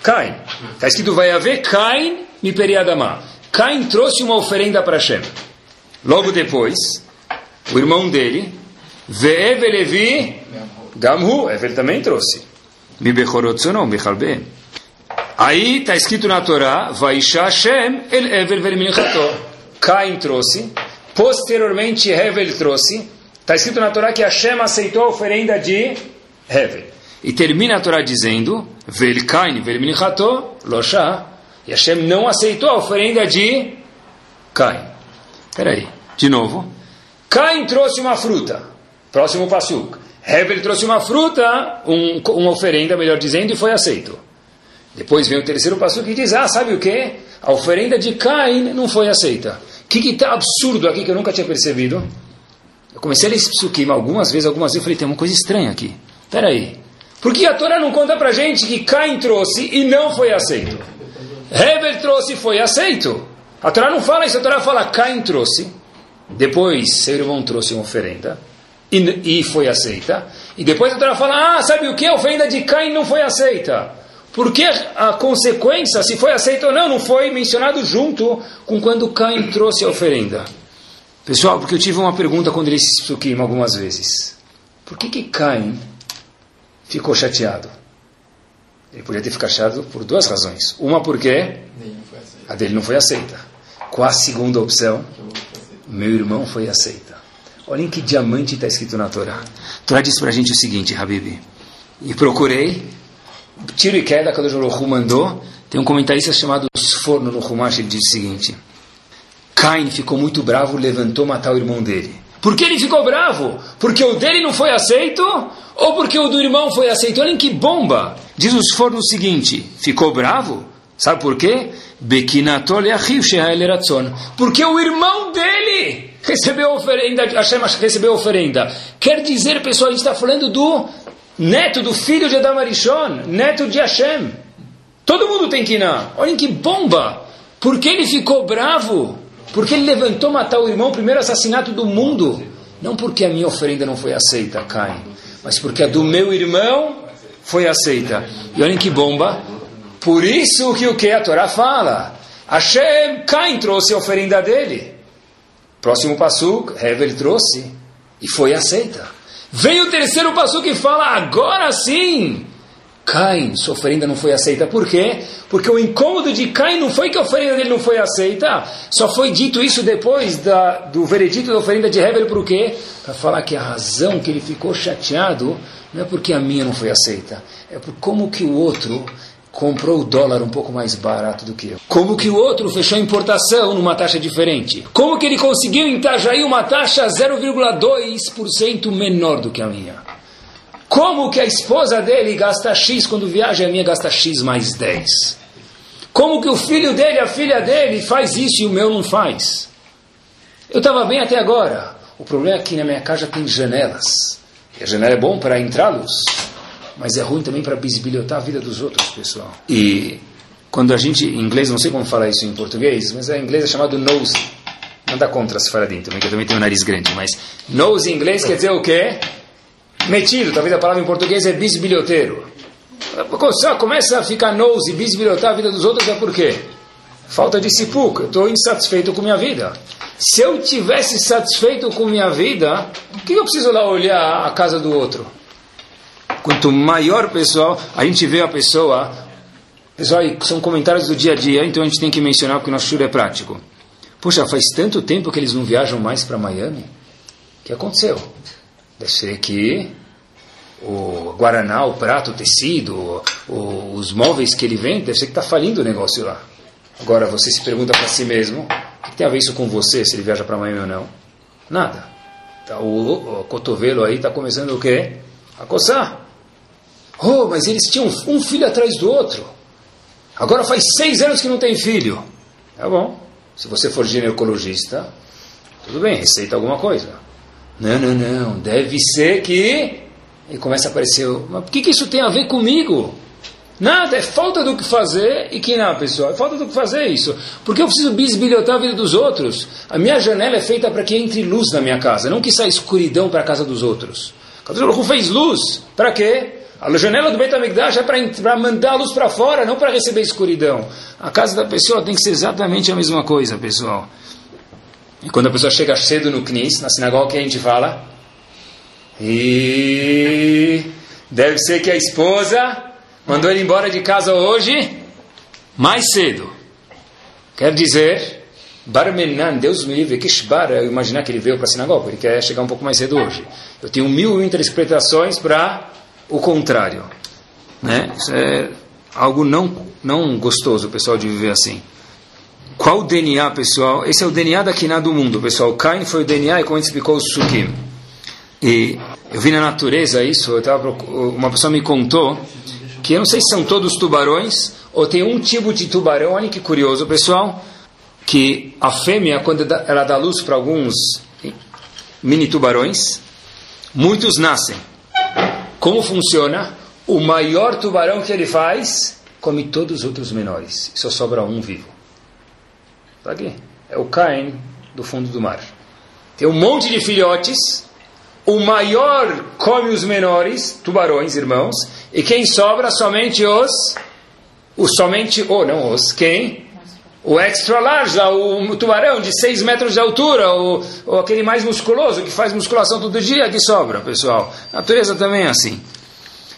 Speaker 3: Cain. Está escrito, vai haver Cain mi periadamá. Cain trouxe uma oferenda para Hashem. Logo depois, o irmão dele, Ve'eve Levi, Gamhu, Evel também trouxe. Mi bechorotzonom, bechalbe. Aí está escrito na Torá, Vaisha Hashem el Evel verminchato. Cain trouxe. Posteriormente, Hevel trouxe. Está escrito na Torá que Hashem aceitou a oferenda de Hevel. E termina a Torá dizendo, Vel Cain verminchato, Loshah. E Hashem não aceitou a oferenda de Cain. Espera aí, de novo. Cain trouxe uma fruta. Próximo passo. Heber trouxe uma fruta, um, uma oferenda, melhor dizendo, e foi aceito. Depois vem o terceiro passo que diz: Ah, sabe o que? A oferenda de Cain não foi aceita. O que está absurdo aqui que eu nunca tinha percebido? Eu comecei a ler esse psukim algumas vezes, algumas vezes, eu falei: tem uma coisa estranha aqui. Espera aí. Por que a Torá não conta para gente que Cain trouxe e não foi aceito? Heber trouxe e foi aceito. A Torá não fala isso, a Torá fala Cain trouxe. Depois seu irmão trouxe uma oferenda e, e foi aceita. E depois a Torá fala, ah, sabe o que? A oferenda de Cain não foi aceita. Porque a consequência, se foi aceita ou não, não foi mencionado junto com quando Cain trouxe a oferenda. Pessoal, porque eu tive uma pergunta quando ele se Psukim algumas vezes. Por que que Cain ficou chateado? Ele podia ter ficado chateado por duas razões. Uma porque a dele não foi aceita. Qual a segunda opção? Meu irmão foi aceita. Olhem que diamante está escrito na Torá. A Torá diz para a gente o seguinte, Habib. E procurei tiro e queda que o mandou. Tem um comentarista chamado Sforno no Humash, ele diz o seguinte, Cain ficou muito bravo, levantou matar o irmão dele. Por que ele ficou bravo? Porque o dele não foi aceito? Ou porque o do irmão foi aceito? Olhem que bomba! Diz os forno o seguinte: ficou bravo? Sabe por quê? Porque o irmão dele recebeu oferenda, Hashem recebeu oferenda. Quer dizer, pessoal, a gente está falando do neto, do filho de Adam Arishon, neto de Hashem. Todo mundo tem que ir. Olhem que bomba! Por que ele ficou bravo? Porque ele levantou matar o irmão, o primeiro assassinato do mundo. Não porque a minha oferenda não foi aceita, Caim, mas porque a do meu irmão foi aceita. E olhem que bomba. Por isso que o que a Torá fala. Hashem, Caim trouxe a oferenda dele. Próximo passo, Hevel trouxe. E foi aceita. Vem o terceiro passo que fala, agora sim, Caim, sua oferenda não foi aceita. Por quê? Porque o incômodo de Caim não foi que a oferenda dele não foi aceita. Só foi dito isso depois da, do veredito da oferenda de Heber. Por quê? Para falar que a razão que ele ficou chateado não é porque a minha não foi aceita. É por como que o outro comprou o dólar um pouco mais barato do que eu. Como que o outro fechou a importação numa taxa diferente. Como que ele conseguiu em Itajaí uma taxa 0,2% menor do que a minha. Como que a esposa dele gasta X quando viaja e a minha gasta X mais 10? Como que o filho dele, a filha dele faz isso e o meu não faz? Eu estava bem até agora. O problema é que na minha casa tem janelas. E a janela é bom para entrar luz, mas é ruim também para bisbilhotar a vida dos outros, pessoal. E quando a gente, em inglês, não sei como falar isso em português, mas em inglês é chamado nose. Dá contra as faradinhas também, que eu também tenho um nariz grande, mas nose em inglês quer dizer o quê? metido, talvez a palavra em português é bisbilhoteiro. Começa a ficar nose, bisbilhotar a vida dos outros, é por quê? Falta de sipuca, eu estou insatisfeito com minha vida. Se eu tivesse satisfeito com minha vida, o que eu preciso lá olhar a casa do outro? Quanto maior pessoal, a gente vê a pessoa. Pessoal, são comentários do dia a dia, então a gente tem que mencionar porque o nosso show é prático. Poxa, faz tanto tempo que eles não viajam mais para Miami. O que aconteceu? Deve ser que o Guaraná, o prato, o tecido, o, os móveis que ele vende, deve ser que está falindo o negócio lá. Agora você se pergunta para si mesmo: o que tem a ver isso com você, se ele viaja para Miami ou não? Nada. Tá, o, o cotovelo aí está começando o quê? A coçar. Oh, mas eles tinham um filho atrás do outro. Agora faz seis anos que não tem filho. Tá bom. Se você for ginecologista, tudo bem, receita alguma coisa. Não, não, não. Deve ser que. E começa a aparecer. Mas o que, que isso tem a ver comigo? Nada, é falta do que fazer e que não, pessoal, é falta do que fazer isso. Porque eu preciso bisbilhotar a vida dos outros. A minha janela é feita para que entre luz na minha casa, não que saia escuridão para a casa dos outros. Quando fez luz, para quê? A janela do Beit HaMikdash é para mandar a luz para fora, não para receber escuridão. A casa da pessoa tem que ser exatamente a mesma coisa, pessoal. E quando a pessoa chega cedo no Knis, na sinagoga, que a gente fala? E deve ser que a esposa mandou ele embora de casa hoje mais cedo. Quer dizer, Barmenan, Deus me livre, Kishbar, eu imaginar que ele veio para a sinagoga, ele quer chegar um pouco mais cedo hoje. Eu tenho mil interpretações para o contrário. Né? Isso é algo não, não gostoso, pessoal, de viver assim. Qual o DNA, pessoal? Esse é o DNA da Kiná do mundo, pessoal. Cain foi o DNA e como a gente explicou, o Sukim. E eu vi na natureza isso, eu tava, uma pessoa me contou que eu não sei se são todos tubarões ou tem um tipo de tubarão, olha que curioso, pessoal, que a fêmea, quando ela dá luz para alguns mini tubarões, muitos nascem. Como funciona? O maior tubarão que ele faz come todos os outros menores, só sobra um vivo. Está aqui. É o Caim do fundo do mar. Tem um monte de filhotes. O maior come os menores, tubarões, irmãos. E quem sobra? Somente os. O somente. Ou oh, não os. Quem? O extra large, o tubarão de 6 metros de altura, o, o, aquele mais musculoso que faz musculação todo dia, que sobra, pessoal. A natureza também é assim.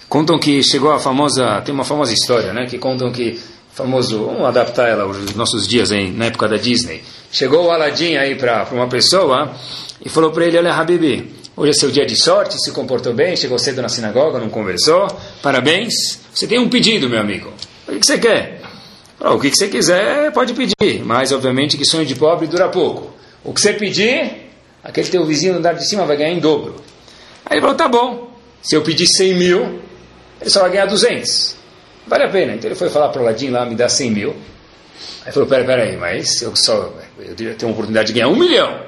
Speaker 3: Contam que chegou a famosa. Tem uma famosa história, né? Que contam que famoso, vamos adaptar ela aos nossos dias aí, na época da Disney. Chegou o Aladim aí para uma pessoa e falou para ele, olha Habibi, Hoje é seu dia de sorte, se comportou bem, chegou cedo na sinagoga, não conversou. Parabéns. Você tem um pedido, meu amigo. O que você quer? O que você quiser, pode pedir. Mas, obviamente, que sonho de pobre dura pouco. O que você pedir, aquele teu vizinho no andar de cima vai ganhar em dobro. Aí ele falou, tá bom. Se eu pedir 100 mil, ele só vai ganhar 200. Vale a pena. Então ele foi falar para o Ladinho lá, me dá 100 mil. Aí falou, pera, pera aí, mas eu só eu tenho uma oportunidade de ganhar um milhão.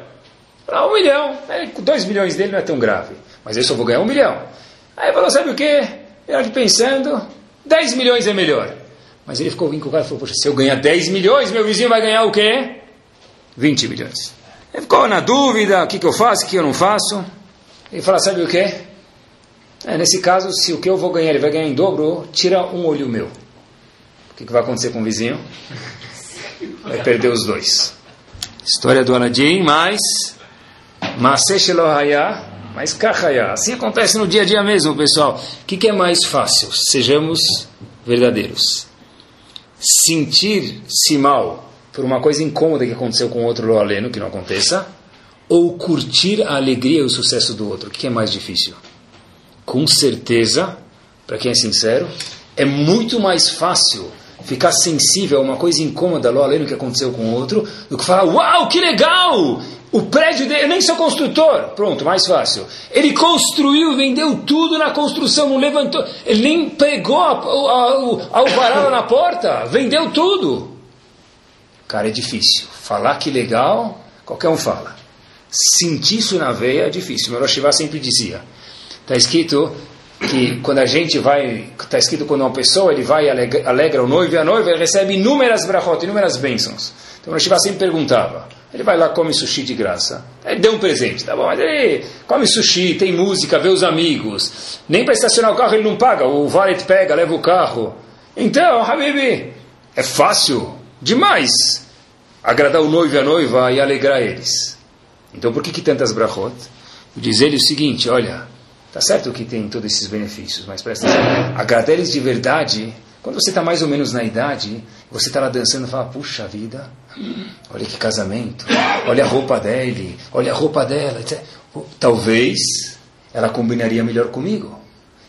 Speaker 3: Ah, um milhão. Aí, com dois milhões dele não é tão grave. Mas eu só vou ganhar um milhão. Aí falou, sabe o quê? Ele pensando, 10 milhões é melhor. Mas ele ficou encucado e falou, poxa, se eu ganhar 10 milhões, meu vizinho vai ganhar o quê? 20 milhões. Ele ficou na dúvida, o que, que eu faço, o que eu não faço. Ele falou, sabe o quê? É, nesse caso, se o que eu vou ganhar ele vai ganhar em dobro, tira um olho meu. O que, que vai acontecer com o vizinho? Vai perder os dois. História do Aladim, mas mas Kachaya. Assim acontece no dia a dia mesmo, pessoal. O que, que é mais fácil? Sejamos verdadeiros. Sentir-se mal por uma coisa incômoda que aconteceu com outro aleno, que não aconteça, ou curtir a alegria e o sucesso do outro? O que, é mais difícil? Com certeza, para quem é sincero, é muito mais fácil ficar sensível a uma coisa incômoda, lo além do que aconteceu com outro, do que falar, uau, que legal! O prédio dele, eu nem sou construtor, pronto, mais fácil. Ele construiu, vendeu tudo na construção, não levantou, ele nem pegou a, alvará na porta, vendeu tudo. Cara, é difícil. Falar que legal, qualquer um fala. Sentir isso na veia é difícil. Meu Roshivá sempre dizia. Está escrito que quando a gente vai, está escrito quando uma pessoa ele vai alegra, alegra o noivo e a noiva, recebe inúmeras brachot, inúmeras bênçãos. Então o Shiva sempre perguntava, ele vai lá come sushi de graça. Ele deu um presente, tá bom, mas ele come sushi, tem música, vê os amigos. Nem para estacionar o carro ele não paga, o valet pega, leva o carro. Então, Habibi, é fácil demais agradar o noivo e a noiva e alegrar eles. Então por que, que tantas brachot? Diz ele o seguinte, olha, Tá certo que tem todos esses benefícios, mas presta atenção. Agradar eles de verdade, quando você está mais ou menos na idade, você está lá dançando e fala, puxa vida, olha que casamento, olha a roupa dele, olha a roupa dela. Etc. Talvez ela combinaria melhor comigo.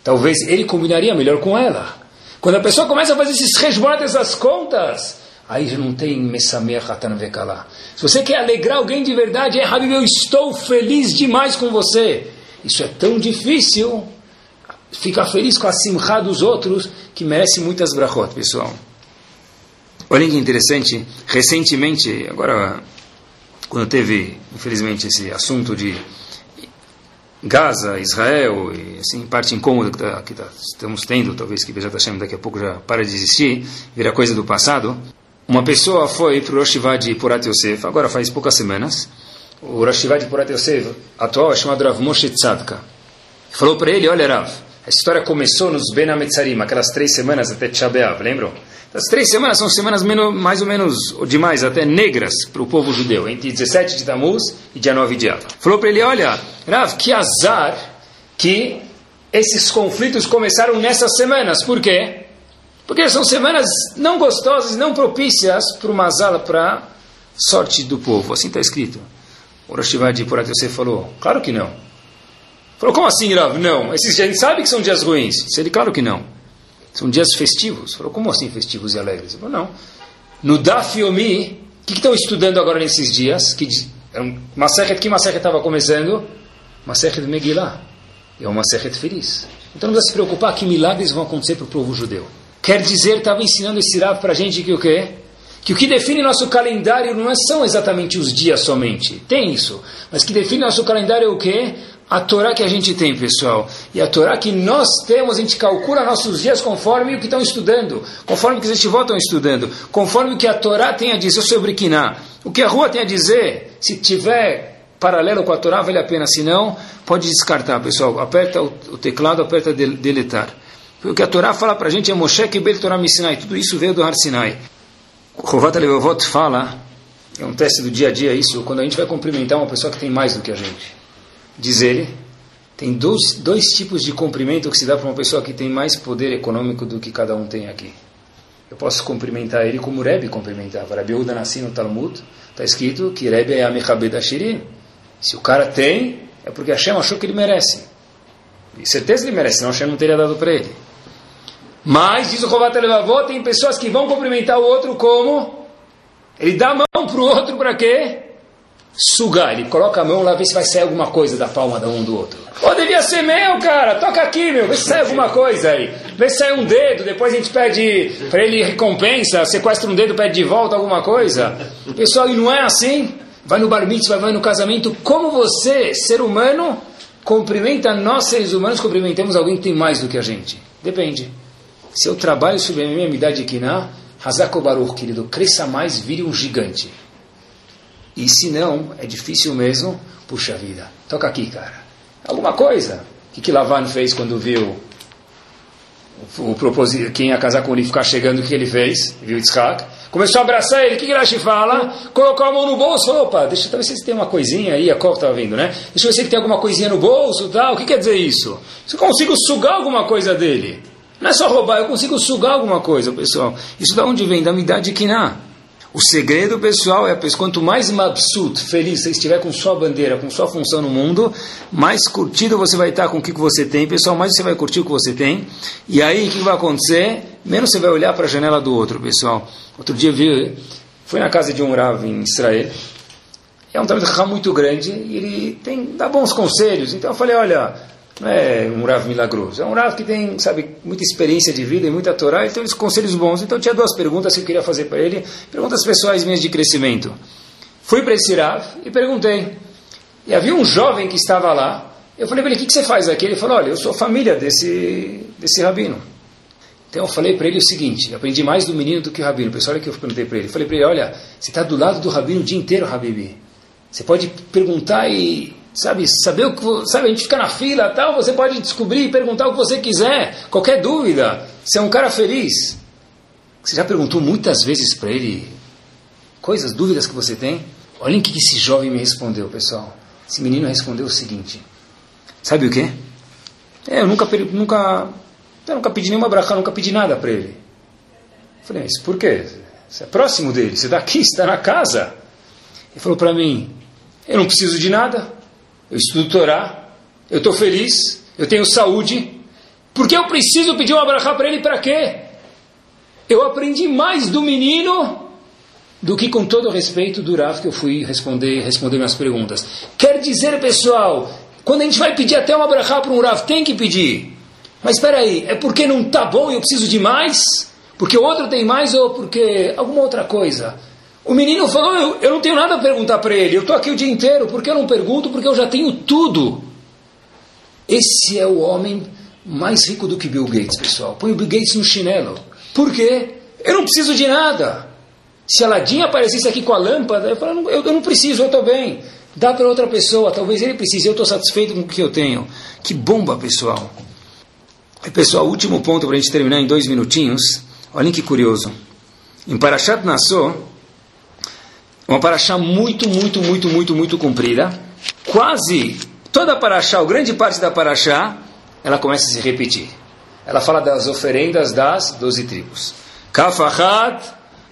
Speaker 3: Talvez ele combinaria melhor com ela. Quando a pessoa começa a fazer esses resbotes, essas contas, aí já não tem Mesamer Hatan Vekalá. Se você quer alegrar alguém de verdade, é Habib, eu estou feliz demais com você. Isso é tão difícil ficar feliz com a simcha dos outros que merece muitas brachot, pessoal. Olha que interessante, recentemente, agora, quando teve, infelizmente, esse assunto de Gaza, Israel, e assim, parte incômoda que, tá, que tá, estamos tendo, talvez que Bezat Hashem daqui a pouco já para de existir, vira coisa do passado, uma pessoa foi para o Rosh de Purat Yosef, agora faz poucas semanas, o Rashiva de Purat Yosef atual é chamado Rav Moshe Tzadka. Falou para ele, olha Rav, a história começou nos Ben Ametzarim, aquelas três semanas até Tchabeav, lembram? As três semanas são semanas menos, mais ou menos, ou demais, até negras para o povo judeu, entre 17 de Tammuz e dia 9 de Av. Falou para ele, olha, Rav, que azar que esses conflitos começaram nessas semanas. Por quê? Porque são semanas não gostosas, não propícias para uma zala, para sorte do povo. Assim está escrito. O Rosh de Purat Yosef falou, claro que não. Falou, como assim, Rav? Não. Esses dias, a gente sabe que são dias ruins. Ele, claro que não. São dias festivos. Falou, como assim festivos e alegres? Ele falou, não. No Daf Yomi, o que, estão estudando agora nesses dias? Que, uma Masechet, que Masechet estava começando? Masechet Megillah. É uma Masechet feliz. Então não precisa se preocupar que milagres vão acontecer para o povo judeu. Quer dizer, estava ensinando esse Rav para a gente que o quê? que o que define nosso calendário não são exatamente os dias somente, tem isso, mas que define nosso calendário é o quê? A Torá que a gente tem, pessoal. E a Torá que nós temos, a gente calcula nossos dias conforme o que estão estudando, conforme o que vocês estão estudando, conforme o que a Torá tem a dizer sobre Kiná. O que a rua tem a dizer, se tiver paralelo com a Torá, vale a pena, se não, pode descartar, pessoal. Aperta o teclado, aperta deletar. O que a Torá fala para a gente é Moshe Kibel Torá Missinai. Tudo isso veio do Har Sinai. Rovat Levavot fala, é um teste do dia a dia isso, quando a gente vai cumprimentar uma pessoa que tem mais do que a gente. Diz ele, tem dois, dois tipos de cumprimento que se dá para uma pessoa que tem mais poder econômico do que cada um tem aqui. Eu posso cumprimentar ele como Rebbe cumprimentava. Rabi Uda nasci no Talmud, está escrito que Rebbe é a Mechabed Ashirim. Se o cara tem, é porque Hashem achou que ele merece. E certeza ele merece, senão Hashem não teria dado para ele. Mas, diz o Chovat Levavot, tem pessoas que vão cumprimentar o outro como? Ele dá a mão para o outro para quê? Sugar. Ele coloca a mão lá, vê se vai sair alguma coisa da palma da um do outro. Ou devia ser meu, cara. Toca aqui, meu. Vê se sai alguma coisa aí. Vê se sai um dedo. Depois a gente pede para ele recompensa. Sequestra um dedo, pede de volta alguma coisa. Pessoal, e não é assim? Vai no bar mitzvah, vai no casamento. Como você, ser humano, cumprimenta nós, seres humanos, cumprimentamos alguém que tem mais do que a gente? Depende. Se eu trabalho sobre a minha idade aqui na Hazako Baruch, querido, cresça mais, vire um gigante. E se não, é difícil mesmo, puxa vida. Toca aqui, cara. Alguma coisa. O que, que Lavan fez quando viu o, o quem ia casar com ele ficar chegando, o que ele fez? Viu Yitzhak? Começou a abraçar ele, o que, que Rashi fala? Colocou a mão no bolso, opa, deixa eu ver se tem uma coisinha aí, a Copa estava vindo, né? Deixa eu ver se ele tem alguma coisinha no bolso tal. O que quer dizer isso? Se eu consigo sugar alguma coisa dele. Não é só roubar, eu consigo sugar alguma coisa, pessoal. Isso da onde vem? Da idade que não. O segredo, pessoal, é quanto mais mabsut, feliz você estiver com sua bandeira, com sua função no mundo, mais curtido você vai estar com o que você tem, pessoal, mais você vai curtir o que você tem. E aí, o que vai acontecer? Menos você vai olhar para a janela do outro, pessoal. Outro dia vi, fui na casa de um Rav em Israel. É um trabalho muito grande e ele tem, dá bons conselhos. Então eu falei, olha, não é um Rav milagroso, é um Rav que tem, sabe, muita experiência de vida e muita Torá, e tem uns conselhos bons. Então tinha duas perguntas que eu queria fazer para ele, perguntas pessoais minhas de crescimento. Fui para esse Rav e perguntei. E havia um jovem que estava lá. Eu falei para ele, o que, que você faz aqui? Ele falou, olha, eu sou família desse, desse rabino. Então eu falei para ele o seguinte, aprendi mais do menino do que o rabino. Pessoal, olha que eu perguntei para ele. falei para ele, olha, você está do lado do rabino o dia inteiro, Habibi. Você pode perguntar e Sabe, saber o que, sabe, a gente fica na fila, tal, você pode descobrir e perguntar o que você quiser, qualquer dúvida. Você é um cara feliz. Você já perguntou muitas vezes para ele coisas, dúvidas que você tem? Olhem o que esse jovem me respondeu, pessoal. Esse menino respondeu o seguinte: Sabe o que? É, eu nunca, nunca, eu nunca pedi nenhuma brachá, nunca pedi nada para ele. Eu falei, mas por quê? Você é próximo dele, você está aqui, (laughs) está na casa. Ele falou para mim: Eu não preciso de nada eu estudo Torá, eu estou feliz, eu tenho saúde. Por que eu preciso pedir uma brachá para ele para quê? Eu aprendi mais do menino do que com todo respeito do Rav que eu fui responder, responder minhas perguntas. Quer dizer, pessoal, quando a gente vai pedir até uma brachá para um Rav, tem que pedir. Mas espera aí, é porque não está bom e eu preciso de mais? Porque o outro tem mais ou porque alguma outra coisa? O menino falou: Eu, eu não tenho nada a perguntar para ele, eu estou aqui o dia inteiro, por que eu não pergunto? Porque eu já tenho tudo. Esse é o homem mais rico do que Bill Gates, pessoal. Põe o Bill Gates no chinelo. Por quê? Eu não preciso de nada. Se a Ladinha aparecesse aqui com a lâmpada, eu falo, eu, eu não preciso, eu estou bem. Dá para outra pessoa, talvez ele precise, eu estou satisfeito com o que eu tenho. Que bomba, pessoal. E, pessoal, último ponto para a gente terminar em dois minutinhos. Olhem que curioso. Em Parashat Nassau, uma paraxá muito, muito, muito, muito, muito comprida. Quase toda a paraxá, ou grande parte da paraxá, ela começa a se repetir. Ela fala das oferendas das doze tribos. Kafachat,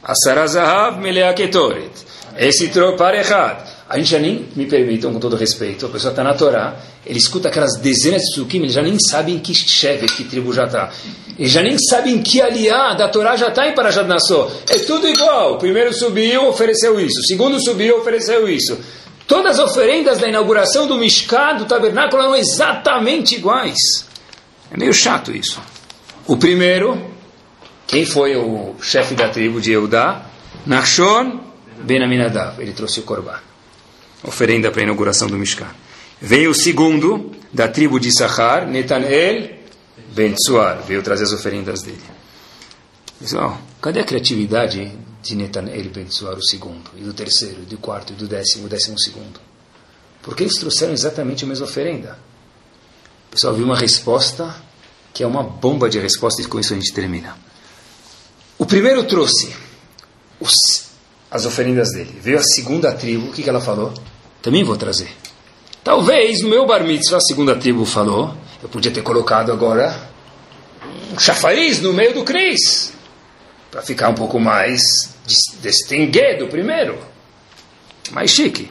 Speaker 3: Asarazahav, Meleaketoret. Esse troparechad. A gente já nem, me permitam, com todo respeito, a pessoa está na Torá, ele escuta aquelas dezenas de sukim, ele já nem sabe em que chefe, que tribo já está. Ele já nem sabe em que aliá da Torá já está em Parashat Nassau. É tudo igual. O primeiro subiu, ofereceu isso. O segundo subiu, ofereceu isso. Todas as oferendas da inauguração do Mishká, do tabernáculo, eram exatamente iguais. É meio chato isso. O primeiro, quem foi o chefe da tribo de Eudá? Nachshon Ben Aminadav. Ele trouxe o Korban oferenda para a inauguração do Mishkan. Veio o segundo, da tribo de Sahar, Netanel Ben Tsuar, veio trazer as oferendas dele. Pessoal, cadê a criatividade de Netanel Ben Tsuar, o segundo, e do terceiro, e do quarto, e do décimo, o décimo segundo? Porque eles trouxeram exatamente a mesma oferenda. Pessoal, viu uma resposta que é uma bomba de resposta e com isso a gente termina. O primeiro trouxe os as oferendas dele. Veio a segunda tribo, o que, que ela falou? Também vou trazer. Talvez no meu bar mitzvah, a segunda tribo falou, eu podia ter colocado agora um chafariz no meio do Cris, para ficar um pouco mais distinguido primeiro, mais chique.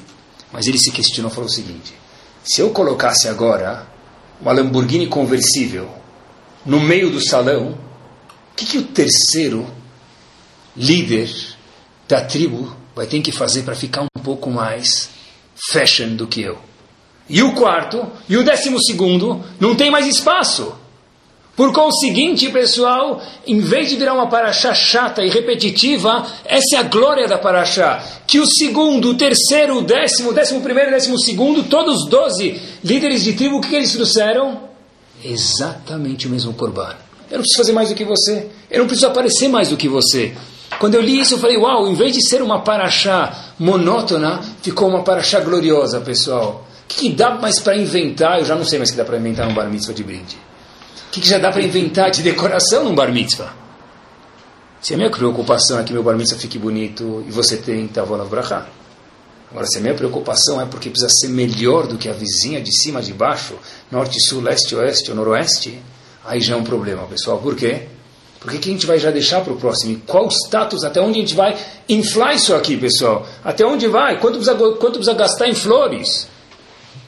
Speaker 3: Mas ele se questionou e falou o seguinte: Se eu colocasse agora uma Lamborghini conversível no meio do salão, o que, que o terceiro líder da tribo vai ter que fazer para ficar um pouco mais fashion do que eu? E o quarto e o décimo segundo não tem mais espaço. Por conseguinte, pessoal, em vez de virar uma paraxá chata e repetitiva, essa é a glória da paraxá. Que o segundo, o terceiro, o décimo, o décimo primeiro, o décimo segundo, todos os doze líderes de tribo, o que eles trouxeram? Exatamente o mesmo corban. Eu não preciso fazer mais do que você. Eu não preciso aparecer mais do que você. Quando eu li isso, eu falei, uau, em vez de ser uma paraxá monótona, ficou uma paraxá gloriosa, pessoal. O que, que dá mais para inventar? Eu já não sei mais o que dá para inventar um bar mitzvah de brinde. O que, que já dá para inventar de decoração num bar mitzvah? Se a minha preocupação é que meu bar mitzvah fique bonito e você tem Tavonav Brachá. Agora, se a minha preocupação é porque precisa ser melhor do que a vizinha de cima, de baixo, norte, sul, leste, oeste ou noroeste, aí já é um problema, pessoal. Por quê? Porque que a gente vai já deixar para o próximo? E qual o status? Até onde a gente vai inflar isso aqui, pessoal? Até onde vai? Quanto precisa, quanto precisa gastar em flores?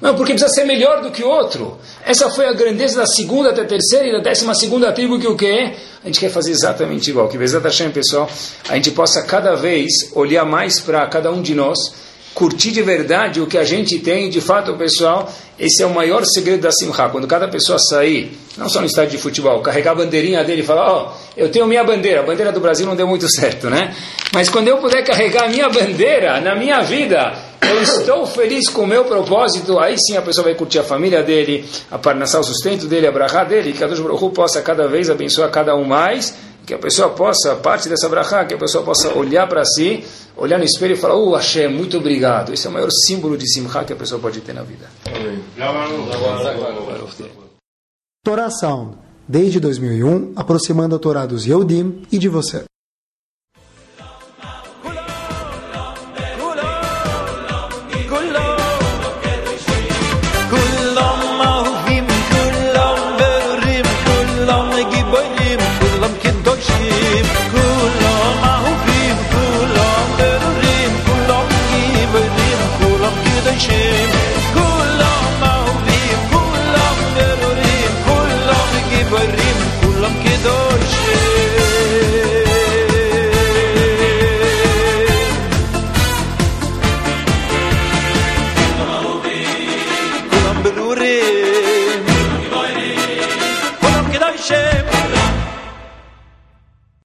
Speaker 3: Não, porque precisa ser melhor do que o outro. Essa foi a grandeza da segunda, da terceira e da décima segunda tribo que o que A gente quer fazer exatamente igual. Que Bezat Hashem, pessoal, a gente possa cada vez olhar mais para cada um de nós, curtir de verdade o que a gente tem. De fato, pessoal, esse é o maior segredo da Simcha. Quando cada pessoa sair, não só no estádio de futebol, carregar a bandeirinha dele e falar, ó, oh, eu tenho minha bandeira. A bandeira do Brasil não deu muito (laughs) certo, né? Mas quando eu puder carregar a minha bandeira na minha vida eu estou feliz com o meu propósito, aí sim a pessoa vai curtir a família dele, a parnassar o sustento dele, a dele, que a Deus possa cada vez abençoar cada um mais, que a pessoa possa, parte dessa brachá, que a pessoa possa olhar para si, olhar no espelho e falar, oh Hashem, muito obrigado. Esse é o maior símbolo de simcha que a pessoa pode ter na vida.
Speaker 2: Sound, desde 2001, aproximando a Torá dos Yehudim e de você.